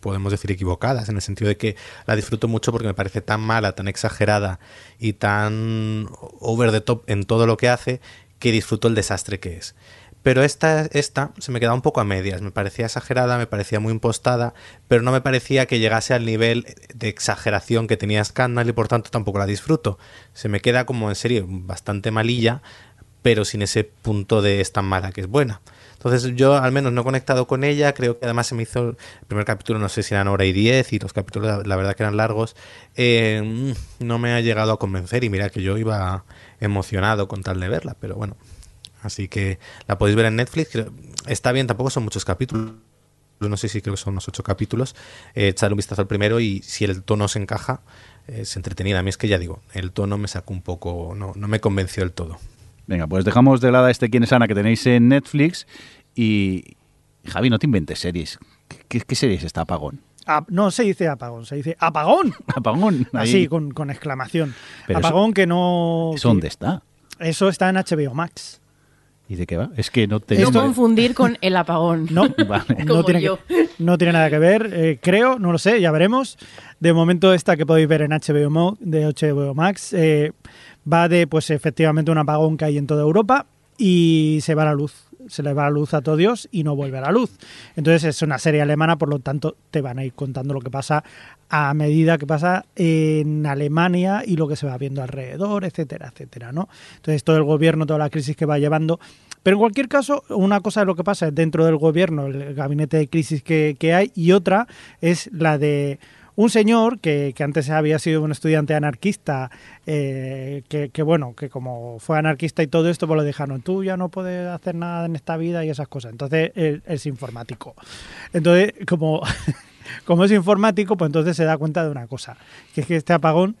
podemos decir equivocadas, en el sentido de que la disfruto mucho porque me parece tan mala, tan exagerada y tan over the top en todo lo que hace que disfruto el desastre que es. Pero esta, esta se me quedaba un poco a medias, me parecía exagerada, me parecía muy impostada, pero no me parecía que llegase al nivel de exageración que tenía Scandal y por tanto tampoco la disfruto. Se me queda como en serie bastante malilla, pero sin ese punto de es tan mala que es buena. Entonces yo al menos no he conectado con ella, creo que además se me hizo el primer capítulo, no sé si eran hora y diez y los capítulos la, verdad que eran largos, eh, no me ha llegado a convencer y mira que yo iba emocionado con tal de verla, pero bueno, así que la podéis ver en Netflix, está bien, tampoco son muchos capítulos, no sé si creo que son unos ocho capítulos, eh, echarle un vistazo al primero y si el tono se encaja, es entretenida, a mí es que ya digo, el tono me sacó un poco, no, no me convenció del todo. Venga, pues dejamos de lado este quién es Ana que tenéis en Netflix y Javi, no te inventes series. ¿Qué, qué serie es esta apagón? Ah, no se dice apagón, se dice apagón. Apagón. ahí. Así, con, con exclamación. Pero eso- apagón que no... ¿Eso dónde está? Eso está en HBO Max. ¿Y de qué va? Es que no te... No confundir con el apagón. No, Vale. no, tiene que, no tiene nada que ver, eh, creo, no lo sé, ya veremos. De momento esta que podéis ver en HBO, Mo- de HBO Max eh, va de, pues efectivamente, un apagón que hay en toda Europa y se va la luz. Se le va la luz a todo Dios y no vuelve a la luz. Entonces es una serie alemana, por lo tanto te van a ir contando lo que pasa a medida que pasa en Alemania y lo que se va viendo alrededor, etcétera, etcétera, ¿no? Entonces todo el gobierno, toda la crisis que va llevando. Pero en cualquier caso, una cosa es lo que pasa dentro del gobierno, el gabinete de crisis que, que hay, y otra es la de un señor que, que antes había sido un estudiante anarquista, eh, que, que, bueno, que como fue anarquista y todo esto, pues lo dejaron, tú ya no puedes hacer nada en esta vida y esas cosas. Entonces él es informático. Entonces, como, como es informático, pues entonces se da cuenta de una cosa, que es que este apagón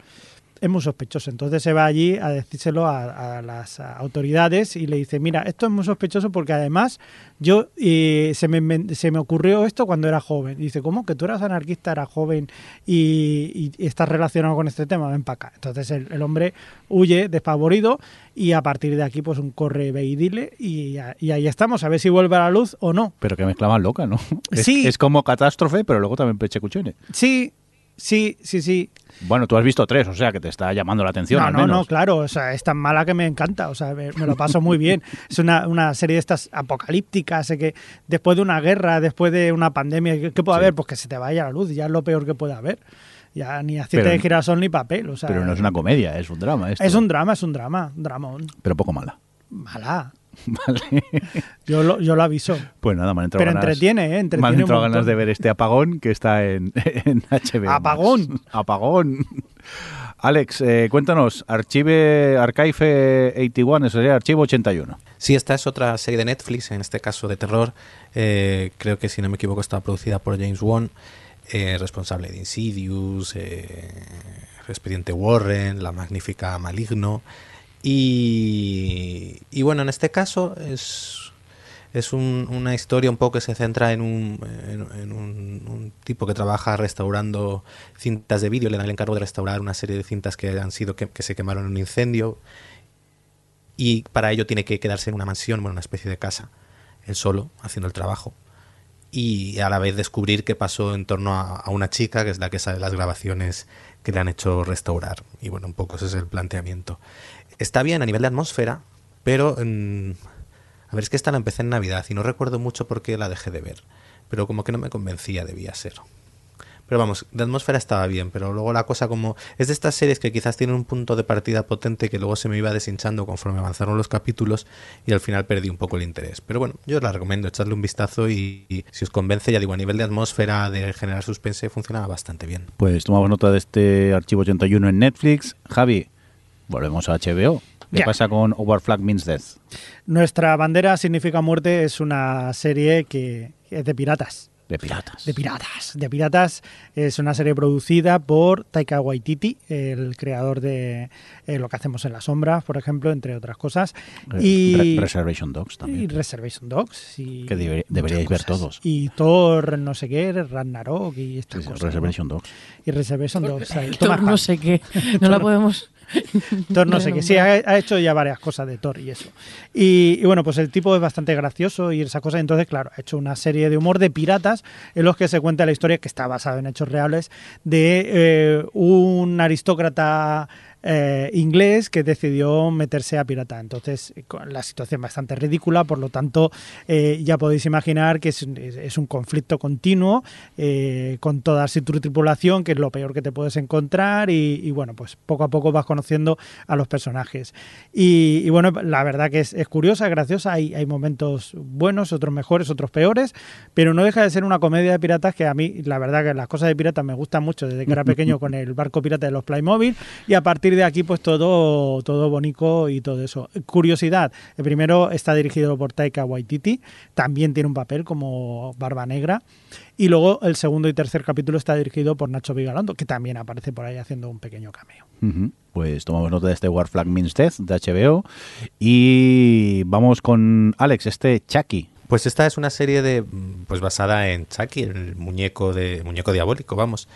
es muy sospechoso. Entonces se va allí a decírselo a, a las autoridades y le dice, mira, esto es muy sospechoso porque además yo eh, se, me, se me ocurrió esto cuando era joven. Y dice, ¿cómo? Que tú eras anarquista, eras joven y, y estás relacionado con este tema, ven para acá. Entonces el, el hombre huye despavorido y a partir de aquí pues un corre, ve y dile y, ahí estamos, a ver si vuelve a la luz o no. Pero que mezcla más loca, ¿no? Es, Sí. es como catástrofe, pero luego también pechecuchone. Sí, sí, sí, sí. Bueno, tú has visto tres, o sea que te está llamando la atención No, al no, menos. no, claro, o sea, es tan mala que me encanta, o sea, me, me lo paso muy bien. Es una, una serie de estas apocalípticas, que después de una guerra, después de una pandemia, ¿qué, puede Sí. haber? Pues que se te vaya la luz, ya es lo peor que puede haber. Ya ni aceite de girasol ni papel, o sea. Pero no es una comedia, es un drama. Esto. Es un drama, es un drama, un dramón. Pero poco mala. Mala. Vale. Yo lo, yo lo aviso. Pues nada, me han entrado Pero ganas, entretiene, ¿eh? me han Entretiene entrado ganas de ver este apagón que está en, en HBO. Apagón. Apagón. Alex, eh, cuéntanos, Archive, Archive 81, eso sería Archivo 81. Sí, esta es otra serie de Netflix, en este caso de terror. Eh, creo que, si no me equivoco, está producida por James Wan, eh, responsable de Insidious, eh, Expediente Warren, La Magnífica Maligno. Y, bueno, en este caso es, es un- una historia un poco que se centra en un, en, un, tipo que trabaja restaurando cintas de vídeo, le dan el encargo de restaurar una serie de cintas que han sido que, que se quemaron en un incendio y para ello tiene que quedarse en una mansión, bueno, una especie de casa, él solo, haciendo el trabajo. y a la vez descubrir qué pasó en torno a, a una chica, que es la que sabe las grabaciones que le han hecho restaurar. Y bueno, un poco ese es el planteamiento. Está bien a nivel de atmósfera, pero... mm, a ver, es que esta la empecé en Navidad y no recuerdo mucho por qué la dejé de ver. Pero como que no me convencía, debía ser. Pero vamos, de atmósfera estaba bien, pero luego la cosa como... Es de estas series que quizás tienen un punto de partida potente que luego se me iba deshinchando conforme avanzaron los capítulos y al final perdí un poco el interés. Pero bueno, yo os la recomiendo, echarle un vistazo y, y si os convence, ya digo, a nivel de atmósfera, de generar suspense, funciona bastante bien. Pues tomamos nota de este archivo 81 en Netflix. Javi, volvemos a HBO. ¿Qué pasa con Overflag Means Death? Nuestra bandera significa muerte es una serie que es de piratas. De piratas. De piratas. De piratas es una serie producida por Taika Waititi, el creador de eh, Lo que hacemos en la sombra, por ejemplo, entre otras cosas. Y, Re- Reservation Dogs y también. Reservation Dogs. Y Que deberíais ver todos. Y Thor, no sé qué, Ragnarok y estas Sí, cosas. ¿no? Reservation Dogs. Y Reservation Dogs. Thor no sé qué. No la podemos. Thor no sé qué. Sí, ha, ha hecho ya varias cosas de Thor y eso. Y, y bueno, pues el tipo es bastante gracioso y esa cosa. Entonces, claro, ha hecho una serie de humor de piratas en los que se cuenta la historia que está basada en hechos reales de eh, un aristócrata eh, inglés que decidió meterse a pirata. Entonces, la situación bastante ridícula, por lo tanto, eh, ya podéis imaginar que es, un conflicto continuo eh, con toda su tripulación, que es lo peor que te puedes encontrar, y, y, bueno, pues poco a poco vas conociendo a los personajes. Y, y bueno, la verdad que es, es curiosa, graciosa, hay, hay momentos buenos, otros mejores, otros peores, pero no deja de ser una comedia de piratas que a mí, la verdad que las cosas de piratas me gustan mucho desde que era pequeño con el barco pirata de los Playmobil, y a partir de aquí pues todo, todo bonito y todo eso. Curiosidad, el primero está dirigido por Taika Waititi, también tiene un papel como Barba Negra, y luego el segundo y tercer capítulo está dirigido por Nacho Vigalondo, que también aparece por ahí haciendo un pequeño cameo. Pues tomamos nota de este War Flag Means Death de HBO. Y vamos con Alex, este Chucky. Pues esta es una serie de pues basada en Chucky, el muñeco de muñeco diabólico, vamos.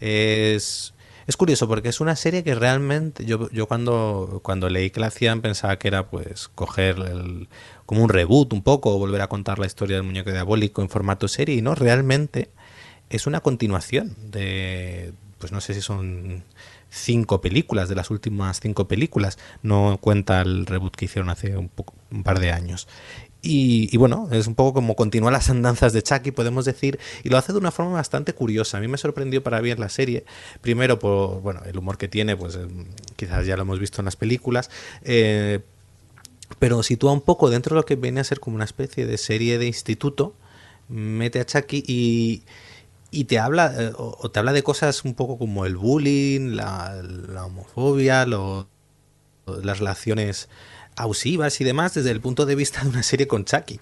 Es es curioso porque es una serie que realmente yo, yo cuando cuando leí que la hacían pensaba que era pues coger el- como un reboot un poco volver a contar la historia del muñeco diabólico en formato serie y no realmente es una continuación de pues no sé si son cinco películas de las últimas cinco películas no cuenta el reboot que hicieron hace un, poco- un par de años y, bueno, es un poco como continúa las andanzas de Chucky, podemos decir, y lo hace de una forma bastante curiosa. A mí me sorprendió para bien la serie, primero por bueno, el humor que tiene, pues eh, quizás ya lo hemos visto en las películas, eh, pero sitúa un poco dentro de lo que viene a ser como una especie de serie de instituto, mete a Chucky y, y te habla eh, o o te habla de cosas un poco como el bullying, la, la homofobia, lo- las relaciones abusivas y demás desde el punto de vista de una serie con Chucky.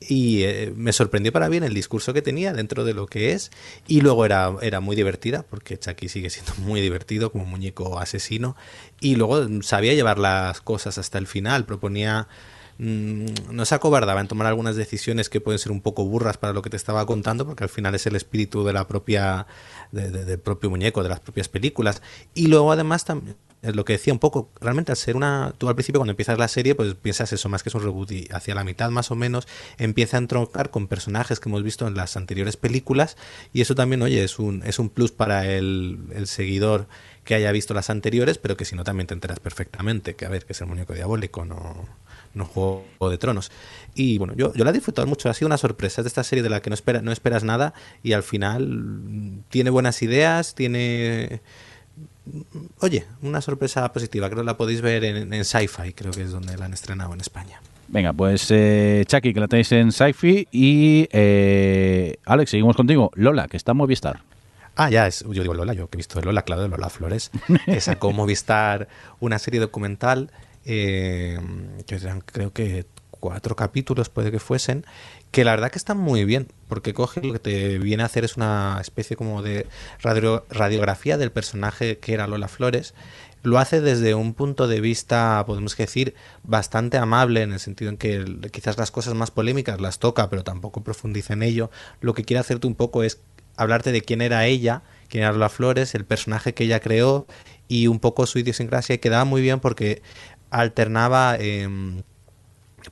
Y eh, me sorprendió para bien el discurso que tenía dentro de lo que es. Y luego era, era muy divertida, porque Chucky sigue siendo muy divertido como muñeco asesino. Y luego sabía llevar las cosas hasta el final, proponía mm, no se acobardaba en tomar algunas decisiones que pueden ser un poco burras para lo que te estaba contando, porque al final es el espíritu de la propia, de- de- del propio muñeco, de las propias películas. Y luego además también lo que decía un poco, realmente al ser una, tú al principio cuando empiezas la serie, pues piensas eso más que es un reboot y hacia la mitad más o menos empieza a entroncar con personajes que hemos visto en las anteriores películas y eso también, oye, es un, es un plus para el, el seguidor que haya visto las anteriores, pero que si no también te enteras perfectamente, que a ver, que es el muñeco diabólico, no, no juego de tronos. Y bueno, yo, yo la he disfrutado mucho, ha sido una sorpresa, es de esta serie de la que no, espera, no esperas nada y al final mm, tiene buenas ideas, tiene... Oye, una sorpresa positiva, creo que la podéis ver en, en Sci-Fi, creo que es donde la han estrenado en España. Venga, pues eh, Chucky, que la tenéis en Sci-Fi. Y eh, Alex, seguimos contigo. Lola, que está en Movistar. Ah, ya, es, yo digo Lola, yo que he visto Lola, claro, de Lola Flores, que sacó Movistar una serie documental, eh, que eran creo que cuatro capítulos puede que fuesen, que la verdad que están muy bien, porque coge lo que te viene a hacer es una especie como de radio- radiografía del personaje que era Lola Flores, lo hace desde un punto de vista, podemos decir, bastante amable, en el sentido en que quizás las cosas más polémicas las toca, pero tampoco profundiza en ello. Lo que quiere hacerte un poco es hablarte de quién era ella, quién era Lola Flores, el personaje que ella creó y un poco su idiosincrasia, y quedaba muy bien porque alternaba... em,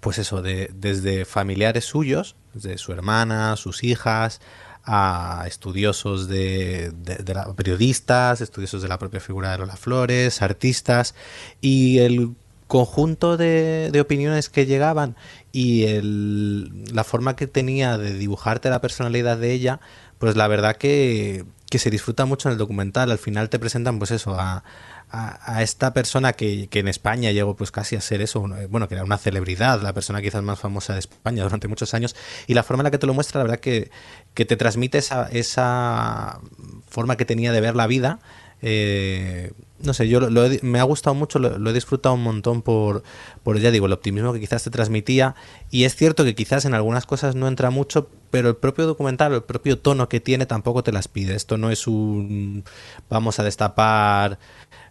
pues eso, de, desde familiares suyos, desde su hermana, sus hijas, a estudiosos de, de, la, periodistas, estudiosos de la propia figura de Lola Flores, artistas, y el conjunto de, de opiniones que llegaban y el, la forma que tenía de dibujarte la personalidad de ella, pues la verdad que, que se disfruta mucho en el documental. Al final te presentan, pues eso, a, a, esta persona que, que, en España llegó pues casi a ser eso, bueno, que era una celebridad, la persona quizás más famosa de España durante muchos años, y la forma en la que te lo muestra, la verdad que, que te transmite esa, esa forma que tenía de ver la vida. Eh, no sé, yo lo, me ha gustado mucho, lo, he disfrutado un montón por, por, ya digo, el optimismo que quizás te transmitía. Y es cierto que quizás en algunas cosas no entra mucho, pero el propio documental, el propio tono que tiene tampoco te las pide. Esto no es un vamos a destapar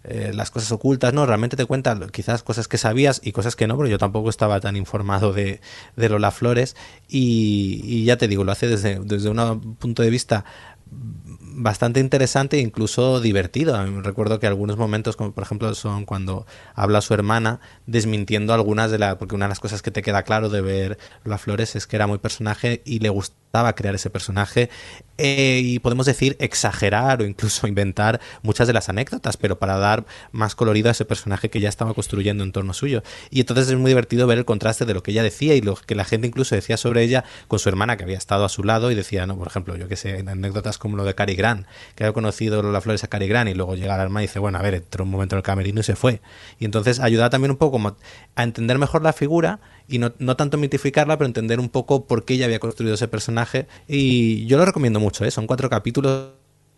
eh, las cosas ocultas, no, realmente te cuenta quizás cosas que sabías y cosas que no, pero yo tampoco estaba tan informado de, de Lola Flores y, ya te digo, lo hace desde, desde un punto de vista bastante interesante e incluso divertido. Recuerdo que algunos momentos, como por ejemplo son cuando habla su hermana, desmintiendo algunas de las... Porque una de las cosas que te queda claro de ver Lola Flores es que era muy personaje y le gustaba crear ese personaje eh, y podemos decir exagerar o incluso inventar muchas de las anécdotas, pero para dar más colorido a ese personaje que ya estaba construyendo en torno suyo. Y entonces es muy divertido ver el contraste de lo que ella decía y lo que la gente incluso decía sobre ella con su hermana que había estado a su lado y decía, no, por ejemplo, yo que sé, anécdotas como lo de Cary Grant, que había conocido Lola Flores a Cary Grant y luego llega la hermana y dice, bueno, a ver, entró un momento en el camerino y se fue. Y entonces ayuda también un poco a entender mejor la figura y no, no, tanto mitificarla, pero entender un poco por qué ella había construido ese personaje. Y yo lo recomiendo mucho, ¿eh? son cuatro capítulos,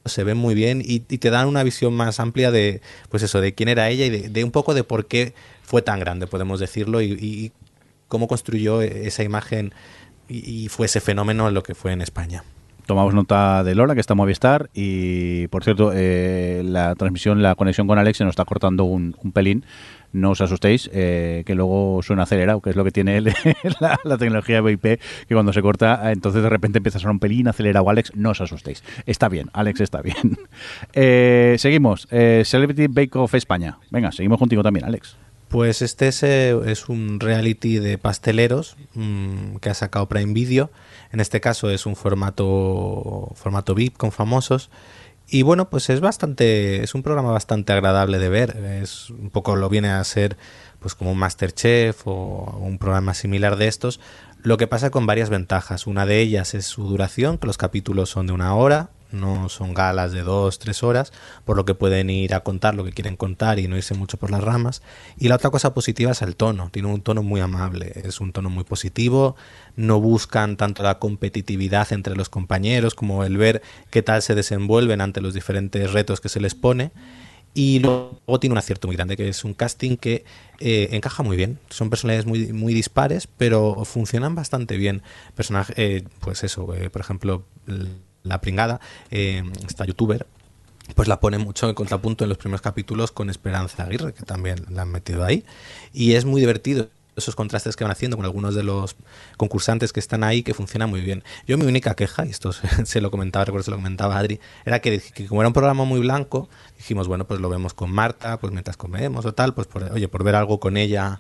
se ven muy bien y, te dan una visión más amplia de, pues eso, de quién era ella y de, un poco de por qué fue tan grande, podemos decirlo, y, cómo construyó esa imagen y, fue ese fenómeno en lo que fue en España tomamos nota de Lola, que está en Movistar. Y por cierto, eh, la transmisión, la conexión con Alex se nos está cortando un, un pelín no os asustéis, eh, que luego suena acelerado, que es lo que tiene la, tecnología VIP, que cuando se corta, entonces de repente empieza a sonar un pelín acelerado. Alex, no os asustéis. Está bien, Alex está bien. Eh, seguimos, eh, Celebrity Bake Off España. Venga, seguimos contigo también, Alex. Pues este es, un reality de pasteleros mm, que ha sacado Prime Video. En este caso es un formato, formato VIP con famosos. Y bueno, pues es bastante, es un programa bastante agradable de ver. Es un poco lo viene a ser pues como un Masterchef o un programa similar de estos. Lo que pasa con varias ventajas. Una de ellas es su duración, que los capítulos son de una hora, no son galas de dos, tres horas, por lo que pueden ir a contar lo que quieren contar y no irse mucho por las ramas. Y la otra cosa positiva es el tono, tiene un tono muy amable, es un tono muy positivo, no buscan tanto la competitividad entre los compañeros como el ver qué tal se desenvuelven ante los diferentes retos que se les pone. Y luego tiene un acierto muy grande, que es un casting que eh, encaja muy bien. Son personalidades muy, muy dispares, pero funcionan bastante bien. Personaje, eh, pues eso, eh, por ejemplo, la pringada, eh, esta youtuber, pues la pone mucho en contrapunto en los primeros capítulos con Esperanza Aguirre, que también la han metido ahí. Y es muy divertido esos contrastes que van haciendo con algunos de los concursantes que están ahí, que funciona muy bien. Yo mi única queja, y esto se, lo comentaba, recuerdo se lo comentaba Adri, era que, como era un programa muy blanco, dijimos, bueno, pues lo vemos con Marta, pues mientras comemos o tal, pues por, oye, por ver algo con ella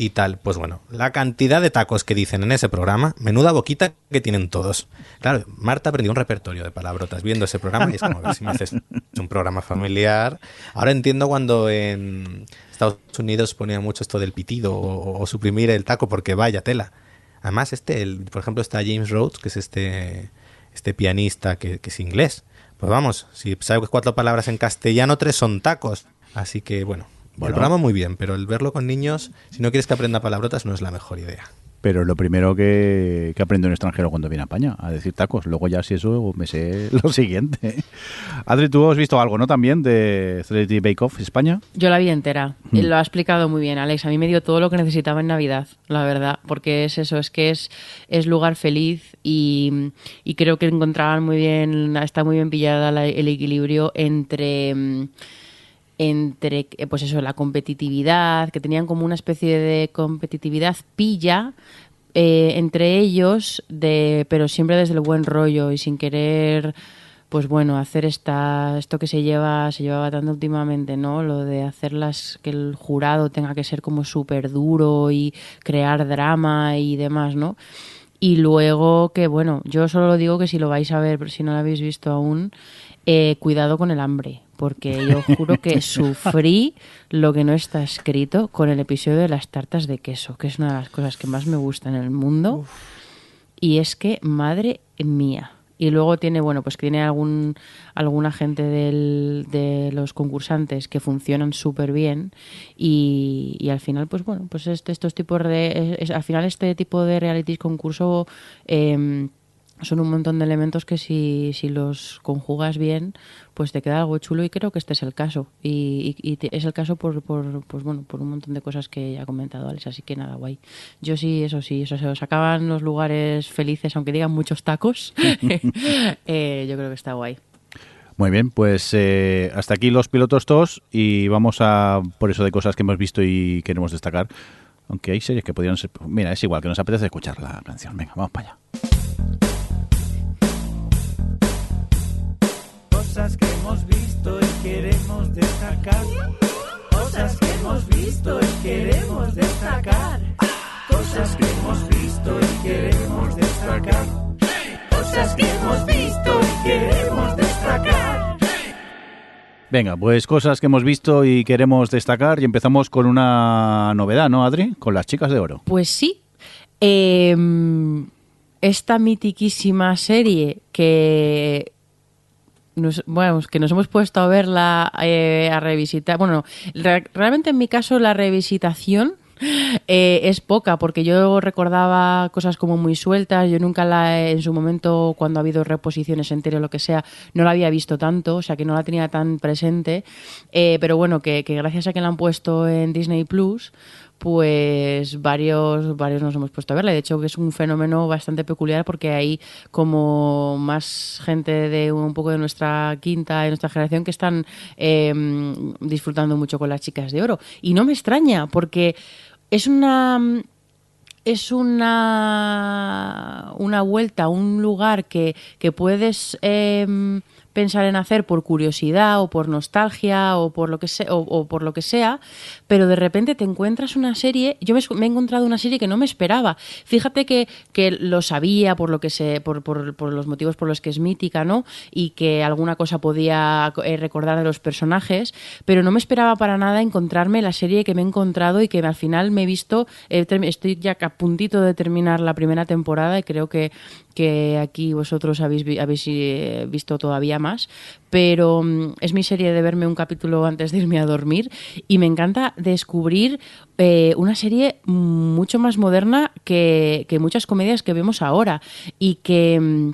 y tal. Pues bueno, la cantidad de tacos que dicen en ese programa, menuda boquita que tienen todos. Claro, Marta aprendió un repertorio de palabrotas viendo ese programa y es como, ver si me haces un programa familiar. Ahora entiendo cuando en Estados Unidos ponía mucho esto del pitido o, suprimir el taco porque vaya tela. Además, este, por ejemplo, está James Rhodes, que es este, este pianista que, que es inglés. Pues vamos, si sabes cuatro palabras en castellano, tres son tacos. Así que bueno, el programa muy bien, pero el verlo con niños, si no quieres que aprenda palabrotas, no es la mejor idea. Pero lo primero que, que aprende un extranjero cuando viene a España, a decir tacos. Luego ya si eso me sé lo siguiente. Adri, tú has visto algo, ¿no? También de Celebrity Bake Off España. Yo la vi entera. y hmm. Lo ha explicado muy bien, Alex. A mí me dio todo lo que necesitaba en Navidad, la verdad. Porque es eso, es que es, es lugar feliz y, y creo que encontraban muy bien, está muy bien pillada el equilibrio entre mm, entre eh, pues eso, la competitividad, que tenían como una especie de competitividad pilla eh, entre ellos, de, pero siempre desde el buen rollo y sin querer pues bueno, hacer esta, esto que se lleva, se llevaba tanto últimamente, ¿no? Lo de hacerlas, que el jurado tenga que ser como súper duro y crear drama y demás, ¿no? Y luego que, bueno, yo solo digo que si lo vais a ver, pero si no lo habéis visto aún, eh, cuidado con el hambre, porque yo juro que sufrí lo que no está escrito con el episodio de las tartas de queso, que es una de las cosas que más me gusta en el mundo. Y es que, madre mía. Y luego tiene, bueno, pues que tiene algún, alguna gente del, de los concursantes que funcionan súper bien y, y al final, pues bueno, pues este, estos tipos de, es- al final este tipo de reality concurso em, son un montón de elementos que si, si los conjugas bien, pues te queda algo chulo y creo que este es el caso. Y, y- y es el caso por, por, pues bueno, por un montón de cosas que ha comentado Alex, así que nada, guay. Yo sí, eso sí, eso se os acaban los lugares felices, aunque digan muchos tacos. Eh, yo creo que está guay. Muy bien, pues eh, hasta aquí los pilotos todos y vamos a por eso de cosas que hemos visto y queremos destacar. Aunque hay series que podrían ser... Mira, es igual, que nos apetece escuchar la canción. Venga, vamos para allá. Cosas que hemos visto y queremos destacar. Cosas que hemos visto y queremos destacar. Cosas que hemos visto y queremos destacar. Cosas que hemos visto y queremos destacar. Venga, pues cosas que hemos visto y queremos destacar y empezamos con una novedad, ¿no, Adri? Con las chicas de oro. Pues sí. Em, esta mitiquísima serie que nos, bueno, que nos hemos puesto a verla, eh, a revisitar. Bueno, re- realmente en mi caso la revisitación eh, es poca, porque yo recordaba cosas como muy sueltas. Yo nunca la, en su momento, cuando ha habido reposiciones enteras o lo que sea, no la había visto tanto, o sea que no la tenía tan presente. Eh, pero bueno, que, que gracias a que la han puesto en Disney Plus, pues varios, varios nos hemos puesto a verla. De hecho, que es un fenómeno bastante peculiar porque hay como más gente de un poco de nuestra quinta, de nuestra generación, que están eh, disfrutando mucho con las chicas de oro. Y no me extraña, porque es una es una, una vuelta un lugar que, que puedes em, pensar en hacer por curiosidad o por nostalgia o por lo que sea, o, por lo que sea, pero de repente te encuentras una serie. Yo me, he encontrado una serie que no me esperaba. Fíjate que, que lo sabía por lo que se, por, por, los motivos por los que es mítica, ¿no? Y que alguna cosa podía eh, recordar de los personajes, pero no me esperaba para nada encontrarme la serie que me he encontrado y que al final me he visto. estoy ya a puntito de terminar la primera temporada y creo que, que aquí vosotros habéis, habéis eh, visto todavía más. Pero mm, es mi serie de verme un capítulo antes de irme a dormir y me encanta descubrir eh, una serie mucho más moderna que, que muchas comedias que vemos ahora y que.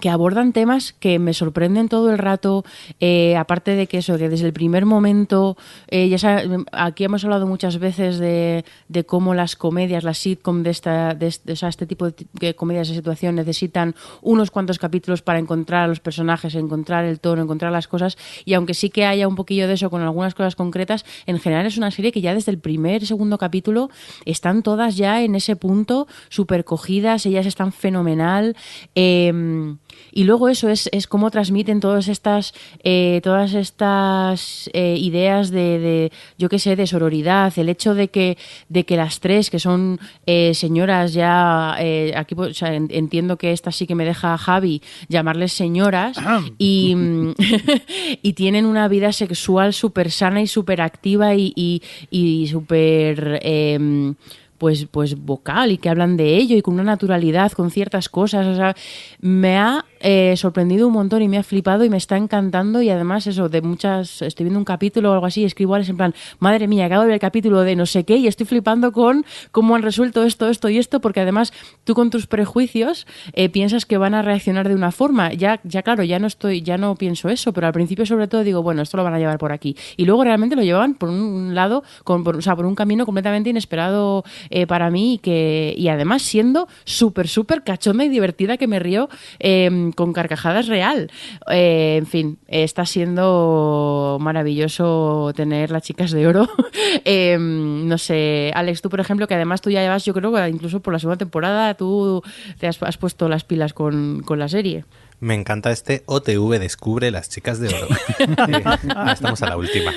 Que abordan temas que me sorprenden todo el rato, eh, aparte de que eso, que desde el primer momento, eh, ya sab- aquí hemos hablado muchas veces de, cómo las comedias, las sitcom de, esta, de, este, tipo de, ti- de comedias de situación necesitan unos cuantos capítulos para encontrar a los personajes, encontrar el tono, encontrar las cosas, y aunque sí que haya un poquillo de eso con algunas cosas concretas, en general es una serie que ya desde el primer, segundo capítulo están todas ya en ese punto, súper cogidas, ellas están fenomenal. eh, y luego eso es, es cómo transmiten todas estas, eh, todas estas eh, ideas de, de, yo qué sé, de sororidad, el hecho de que, de que las tres, que son eh, señoras ya, aquí pues, o sea, entiendo que esta sí que me deja Javi llamarles señoras, y, mm, y tienen una vida sexual súper sana y súper activa y, y, y súper... em, pues, pues vocal y que hablan de ello y con una naturalidad, con ciertas cosas. O sea, me ha eh, sorprendido un montón y me ha flipado y me está encantando y además eso, de muchas, estoy viendo un capítulo o algo así escribo es en plan, madre mía, acabo de ver el capítulo de no sé qué y estoy flipando con cómo han resuelto esto, esto y esto, porque además tú con tus prejuicios eh, piensas que van a reaccionar de una forma. Ya, ya claro, ya no estoy, ya no pienso eso, pero al principio sobre todo digo, bueno, esto lo van a llevar por aquí. Y luego realmente lo llevaban por un lado, con, o sea, por un camino completamente inesperado eh, para mí y que y además siendo súper, súper cachonda y divertida que me río eh, con carcajadas real. Eh, en fin, está siendo maravilloso tener las chicas de oro. Eh, no sé, Alex, tú por ejemplo, que además tú ya llevas, yo creo que incluso por la segunda temporada, tú te has, has puesto las pilas con, con la serie. Me encanta este OTV Descubre las chicas de oro. Estamos a la última.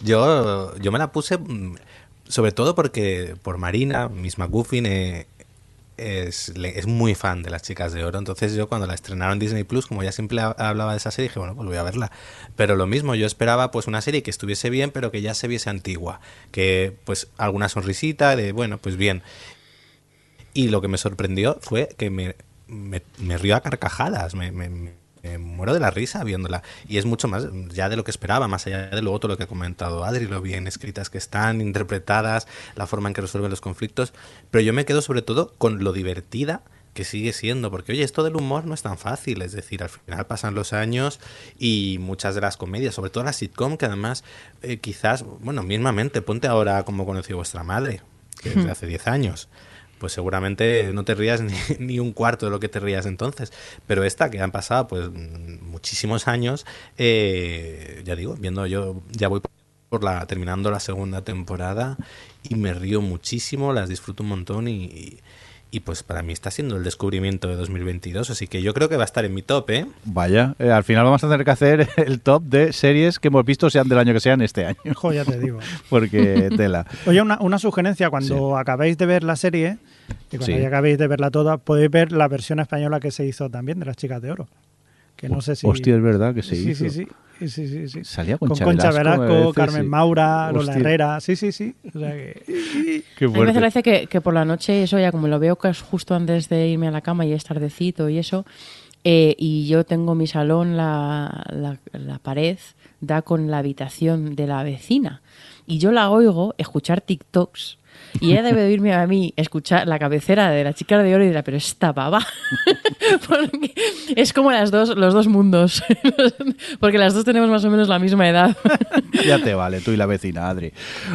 yo, yo me la puse mm, sobre todo porque por Marina, Miss McGuffin, eh, es, es muy fan de las chicas de oro. Entonces yo cuando la estrenaron en Disney Plus, como ya siempre ha- hablaba de esa serie, dije, bueno, pues voy a verla. Pero lo mismo, yo esperaba pues una serie que estuviese bien, pero que ya se viese antigua. Que pues alguna sonrisita de, bueno, pues bien. Y lo que me sorprendió fue que me, me, río a carcajadas, me- me- me muero de la risa viéndola. Y es mucho más ya de lo que esperaba, más allá de luego todo lo que ha comentado Adri, lo bien escritas que están, interpretadas, la forma en que resuelven los conflictos. Pero yo me quedo sobre todo con lo divertida que sigue siendo, porque oye, esto del humor no es tan fácil, es decir, al final pasan los años y muchas de las comedias, sobre todo las sitcom, que además eh, quizás, bueno, mismamente, ponte ahora como conoció vuestra madre, que es de hace 10 años, pues seguramente no te rías ni, ni un cuarto de lo que te rías entonces. Pero esta, que han pasado pues mm, muchísimos años, eh, ya digo, viendo yo, ya voy por la terminando la segunda temporada y me río muchísimo, las disfruto un montón y, y, y, pues para mí está siendo el descubrimiento de 2022, así que yo creo que va a estar en mi top, ¿eh? Vaya, eh, al final vamos a tener que hacer el top de series que hemos visto, sean del año que sean, este año. Jo, ya te digo. Porque tela. Oye, una, una sugerencia, cuando acabéis de ver la serie, y cuando Sí. ya acabéis de verla toda, podéis ver la versión española que se hizo también de las chicas de oro. Que no sé si... Hostia, es verdad que se sí, hizo. sí, sí, sí, sí, sí, sí. Salía Con Concha, Concha Velasco, Velasco, me parece, Carmen sí. Maura, Lola Herrera. Sí, sí, sí. O sea que- Qué A mí me fuerte. gracia que, que por la noche, eso ya como lo veo que es justo antes de irme a la cama y es tardecito y eso, eh, y yo tengo mi salón, la, la, la pared da con la habitación de la vecina. Y yo la oigo escuchar TikToks. Y ella debe de oírme a mí escuchar la cabecera de la chica de oro y dirá, pero esta baba. Porque es como las dos, los dos mundos. Porque las dos tenemos más o menos la misma edad. Ya te vale, tú y la vecina, Adri.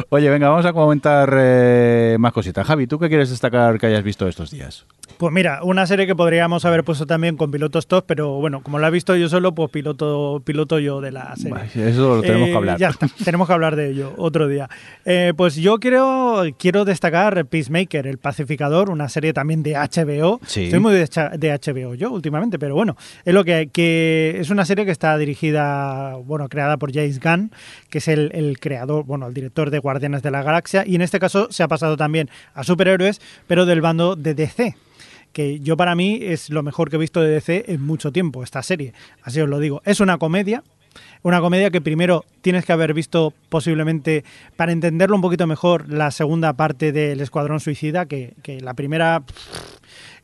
Oye, venga, vamos a comentar eh, más cositas. Javi, ¿tú qué quieres destacar que hayas visto estos días? Pues mira, una serie que podríamos haber puesto también con pilotos top, pero bueno, como la he visto yo solo, pues piloto, piloto yo de la serie. Eso lo tenemos Eh, que hablar. Ya está, tenemos que hablar de ello otro día. Eh, pues yo quiero, quiero destacar Peacemaker, el pacificador, una serie también de HBO. Sí. Estoy muy de HBO yo últimamente, pero bueno, es lo que, que es una serie que está dirigida, bueno, creada por James Gunn, que es el, el creador, bueno, el director de Guardianes de la Galaxia, y en este caso se ha pasado también a superhéroes, pero del bando de DC que yo para mí es lo mejor que he visto de DC en mucho tiempo, esta serie. Así os lo digo. Es una comedia, una comedia que primero tienes que haber visto posiblemente, para entenderlo un poquito mejor, la segunda parte del Escuadrón Suicida, que, que la primera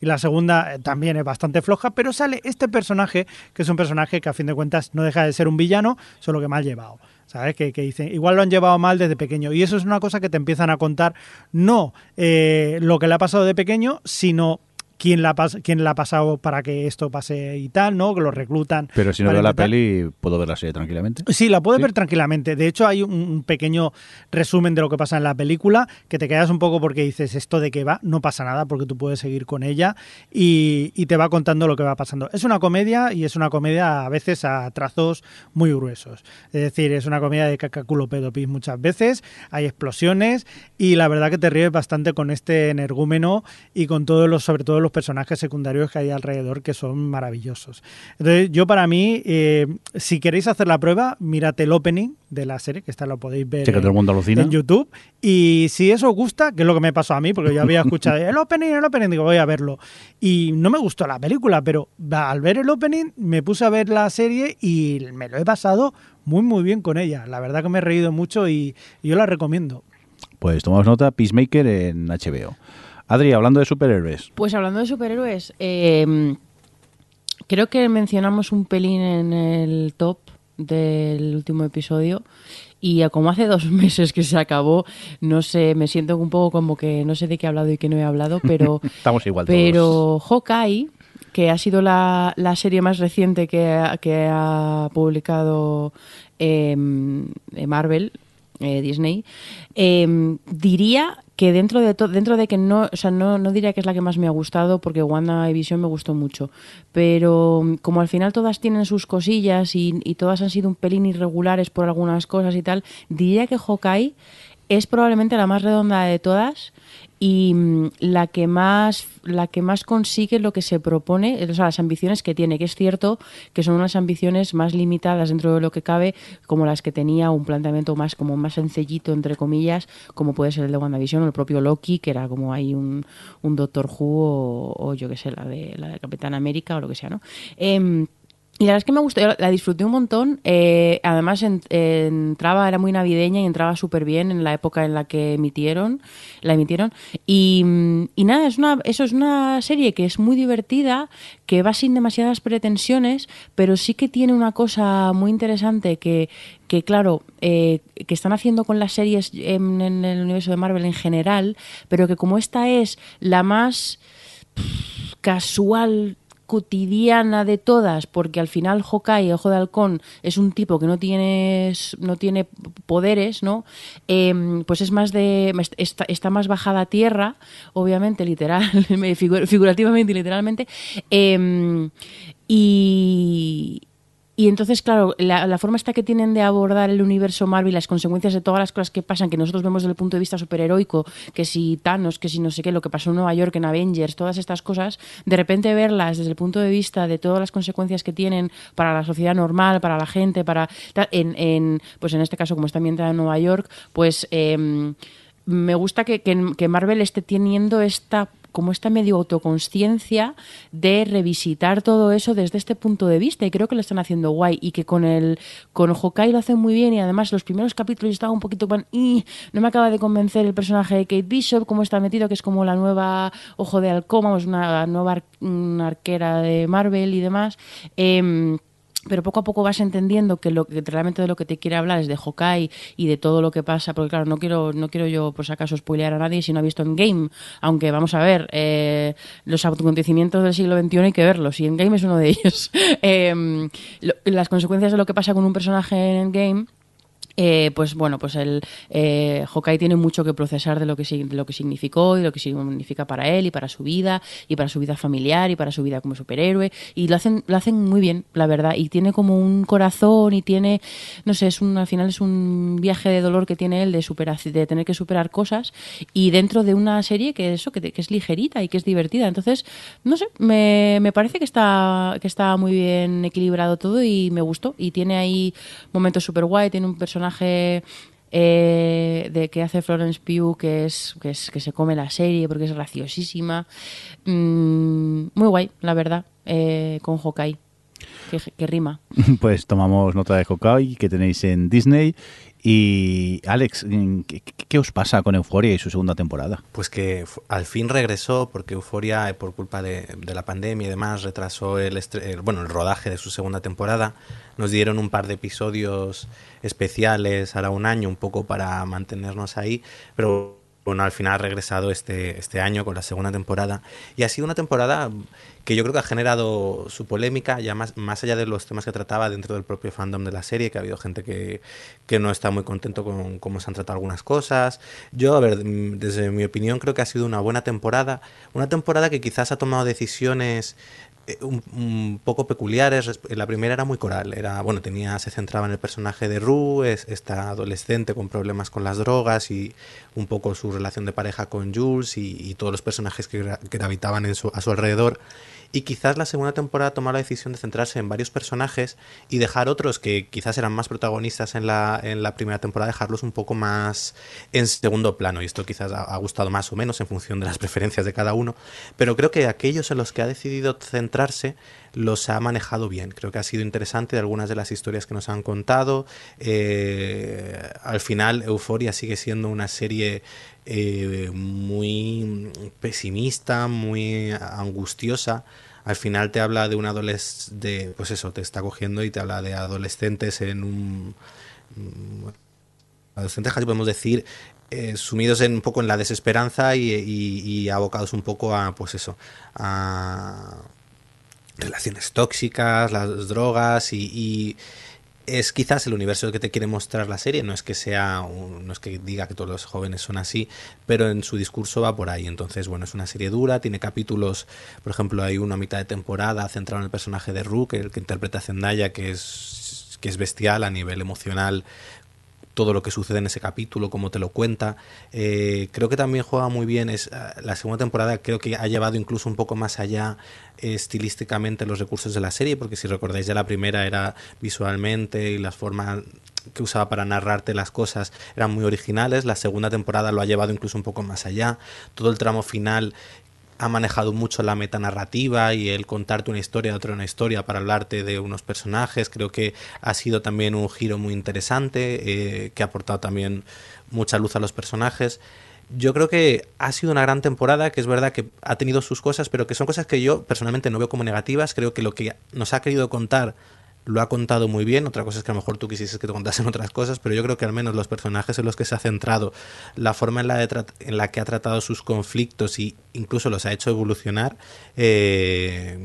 y la segunda eh, también es bastante floja, pero sale este personaje, que es un personaje que a fin de cuentas no deja de ser un villano, solo que mal llevado. ¿Sabes? Que, que dicen, igual lo han llevado mal desde pequeño. Y eso es una cosa que te empiezan a contar, no eh, lo que le ha pasado de pequeño, sino quién la, quién la ha pasado para que esto pase y tal, ¿no? Que lo reclutan. Pero si no veo la peli, puedo ver la serie tranquilamente. Sí, la puedes ¿Sí? ver tranquilamente. De hecho, hay un, un pequeño resumen de lo que pasa en la película que te quedas un poco porque dices, ¿esto de qué va? No pasa nada porque tú puedes seguir con ella y, y te va contando lo que va pasando. Es una comedia y es una comedia a veces a trazos muy gruesos. Es decir, es una comedia de cacaculo pedopis muchas veces, hay explosiones y la verdad que te ríes bastante con este energúmeno y con todos los, sobre todo los personajes secundarios que hay alrededor que son maravillosos. Entonces, yo para mí, eh, si queréis hacer la prueba, mírate el opening de la serie, que esta lo podéis ver Sí, que todo el mundo alucina. en YouTube. Y si eso os gusta, que es lo que me pasó a mí, porque yo había escuchado el opening, el opening, digo, voy a verlo. Y no me gustó la película, pero al ver el opening me puse a ver la serie y me lo he pasado muy, muy bien con ella. La verdad que me he reído mucho y, y yo la recomiendo. Pues tomamos nota, Peacemaker en HBO. Adri, hablando de superhéroes. Pues hablando de superhéroes, eh, creo que mencionamos un pelín en el top del último episodio y como hace dos meses que se acabó, no sé, me siento un poco como que no sé de qué he hablado y qué no he hablado, pero Estamos igual todos. pero Hawkeye, que ha sido la, la serie más reciente que ha, que ha publicado eh, Marvel, eh, Disney, eh, diría que dentro de to- dentro de que no, o sea, no, no diría que es la que más me ha gustado, porque WandaVision me gustó mucho. Pero mm, como al final todas tienen sus cosillas y, y todas han sido un pelín irregulares por algunas cosas y tal, diría que Hawkeye es probablemente la más redonda de todas y mm, la que más la que más consigue lo que se propone, o sea, las ambiciones que tiene, que es cierto que son unas ambiciones más limitadas dentro de lo que cabe, como las que tenía un planteamiento más como más sencillito entre comillas, como puede ser el de WandaVision o el propio Loki, que era como ahí un, un Doctor Who o, o yo que sé, la de la de Capitán América o lo que sea, ¿no? Em, y la verdad es que me gustó, la disfruté un montón. eh, además, en- entraba, era muy navideña y entraba súper bien en la época en la que emitieron, la emitieron. Y, nada, eso es una serie que es muy divertida, que va sin demasiadas pretensiones, pero sí que tiene una cosa muy interesante que, que claro, eh, que están haciendo con las series en el universo de Marvel en general, pero que como esta es la más casual cotidiana de todas, porque al final Hawkeye, Ojo de Halcón, es un tipo que no tiene, no tiene poderes, ¿no? Em, pues es más de. Está, está más bajada a tierra, obviamente, literal, figu- figurativamente y literalmente. Em, y. Y entonces, claro, la, forma esta que tienen de abordar el universo Marvel, las consecuencias de todas las cosas que pasan, que nosotros vemos desde el punto de vista superheroico, que si Thanos, que si no sé qué, lo que pasó en Nueva York, en Avengers, todas estas cosas, de repente verlas desde el punto de vista de todas las consecuencias que tienen para la sociedad normal, para la gente, para en, en pues en este caso, como está ambientada en Nueva York, pues eh, me gusta que, que Marvel esté teniendo esta como esta medio autoconsciencia de revisitar todo eso desde este punto de vista y creo que lo están haciendo guay y que con el con Hawkeye lo hacen muy bien y además los primeros capítulos estaba un poquito pan, y no me acaba de convencer el personaje de Kate Bishop cómo está metido que es como la nueva ojo de halcón vamos, una nueva arquera de Marvel y demás Em, pero poco a poco vas entendiendo que lo que realmente de lo que te quiere hablar es de Hawkeye y de todo lo que pasa, porque claro, no quiero, no quiero yo por si acaso spoilear a nadie si no ha visto en Game, aunque vamos a ver, eh, los acontecimientos del siglo XXI hay que verlos, y en Game es uno de ellos. Em, las consecuencias de lo que pasa con un personaje en Game eh, pues bueno, pues el eh, Hawkeye tiene mucho que procesar de lo que, lo que significó y lo que significa para él y para su vida y para su vida familiar y para su vida como superhéroe. Y lo hacen lo hacen muy bien, la verdad, y tiene como un corazón y tiene no sé, es un al final es un viaje de dolor que tiene él de superar, de tener que superar cosas y dentro de una serie que eso que, que es ligerita y que es divertida, entonces no sé, me, me parece que está que está muy bien equilibrado todo y me gustó. Y tiene ahí momentos super guay, tiene un personaje eh, de que hace Florence Pugh que es, que es que se come la serie porque es graciosísima. Mm, muy guay la verdad eh, con Hawkeye que, que rima Pues tomamos nota de Hawkeye que tenéis en Disney. Y Alex, ¿qué, qué os pasa con Euforia y su segunda temporada? Pues que al fin regresó porque Euforia, eh, por culpa de, de la pandemia y demás, retrasó el, el- bueno, el rodaje de su segunda temporada. Nos dieron un par de episodios especiales, ahora un año, un poco para mantenernos ahí, pero bueno, al final ha regresado este, este año con la segunda temporada. Y ha sido una temporada que yo creo que ha generado su polémica, ya más, más allá de los temas que trataba dentro del propio fandom de la serie, que ha habido gente que, que no está muy contento con cómo se han tratado algunas cosas. Yo, a ver, mm, desde mi opinión, creo que ha sido una buena temporada. Una temporada que quizás ha tomado decisiones un, un poco peculiares. La primera era muy coral, era bueno, tenía se centraba en el personaje de Rue, es, esta adolescente con problemas con las drogas y un poco su relación de pareja con Jules y, todos los personajes que gravitaban en su- a su alrededor. Y quizás la segunda temporada tomó la decisión de centrarse en varios personajes y dejar otros que quizás eran más protagonistas en la, en la primera temporada, dejarlos un poco más en segundo plano. Y esto quizás ha, ha gustado más o menos en función de las preferencias de cada uno. Pero creo que aquellos en los que ha decidido centrarse los ha manejado bien. Creo que ha sido interesante de algunas de las historias que nos han contado. Eh, al final, Euforia sigue siendo una serie eh, muy pesimista, muy angustiosa. Al final te habla de un adolescente, pues eso, te está cogiendo y te habla de adolescentes en un... mm, Adolescentes, podemos decir, eh, sumidos en, un poco en la desesperanza y, y- y abocados un poco a, pues eso, a relaciones tóxicas, las drogas y, es quizás el universo que te quiere mostrar la serie, no es que sea, un- no es que diga que todos los jóvenes son así, pero en su discurso va por ahí. Entonces, bueno, es una serie dura, tiene capítulos, por ejemplo, hay uno a mitad de temporada centrado en el personaje de Rook, el que interpreta a Zendaya, que es, que es bestial a nivel emocional, todo lo que sucede en ese capítulo, cómo te lo cuenta. Eh, creo que también juega muy bien. Es, ah, la segunda temporada creo que ha llevado incluso un poco más allá eh, estilísticamente los recursos de la serie, porque si recordáis ya la primera era visualmente y las formas que usaba para narrarte las cosas eran muy originales. La segunda temporada lo ha llevado incluso un poco más allá. Todo el tramo final ha manejado mucho la metanarrativa y el contarte una historia, otra una historia para hablarte de unos personajes. Creo que ha sido también un giro muy interesante, eh, que ha aportado también mucha luz a los personajes. Yo creo que ha sido una gran temporada, que es verdad que ha tenido sus cosas, pero que son cosas que yo personalmente no veo como negativas. Creo que lo que nos ha querido contar lo ha contado muy bien. Otra cosa es que a lo mejor tú quisieses que te contasen otras cosas, pero yo creo que al menos los personajes en los que se ha centrado, la forma en la, de en la que ha tratado sus conflictos y incluso los ha hecho evolucionar, eh,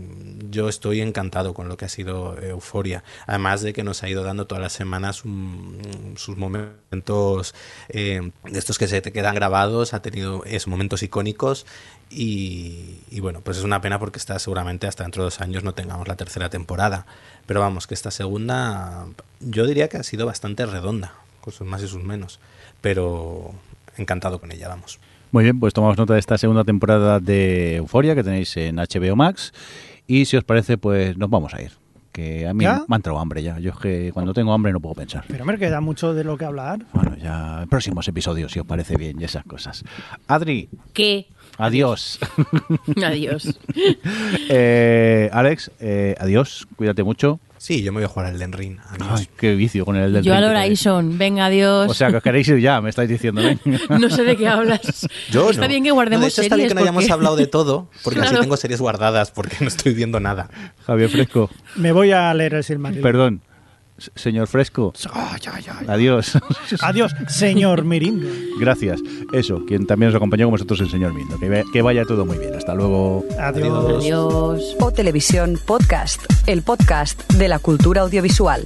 yo estoy encantado con lo que ha sido Euforia. Además de que nos ha ido dando todas las semanas mm, sus momentos eh, estos que se te quedan grabados, ha tenido esos momentos icónicos y, y bueno, pues es una pena porque está seguramente hasta dentro de dos años no tengamos la tercera temporada. Pero vamos, que esta segunda yo diría que ha sido bastante redonda, con sus más y sus menos. Pero encantado con ella, vamos. Muy bien, pues tomamos nota de esta segunda temporada de Euforia que tenéis en HBO Max. Y si os parece, pues nos vamos a ir. Que a mí ¿Ya? me ha entrado hambre ya. Yo es que cuando tengo hambre no puedo pensar. Pero me queda mucho de lo que hablar. Bueno, ya en próximos episodios, si os parece bien, y esas cosas. Adri, ¿Qué? adiós. Adiós. Eh, Alex, eh, adiós. Cuídate mucho. Sí, yo me voy a jugar al Den Ring. Adiós. Ay, qué vicio con el del Yo al Ring que tenéis. Horizon. Venga, adiós. O sea, que os queréis ir ya, me estáis diciendo. ¿eh? no sé de qué hablas. Yo Está no. bien que No, guardemos de hecho, está bien series que no hayamos hablado de todo, porque así Claro. tengo series guardadas, porque no estoy viendo nada. Javier Fresco, Me voy a leer el Silmarillion. perdón. Señor Fresco, adiós. Adiós, señor Mirindo. Gracias. Eso, quien también nos acompañó con vosotros, el señor. Que, ve- que vaya todo muy bien. Hasta luego. Adiós. Adiós. O Televisión Podcast, el podcast de la cultura audiovisual.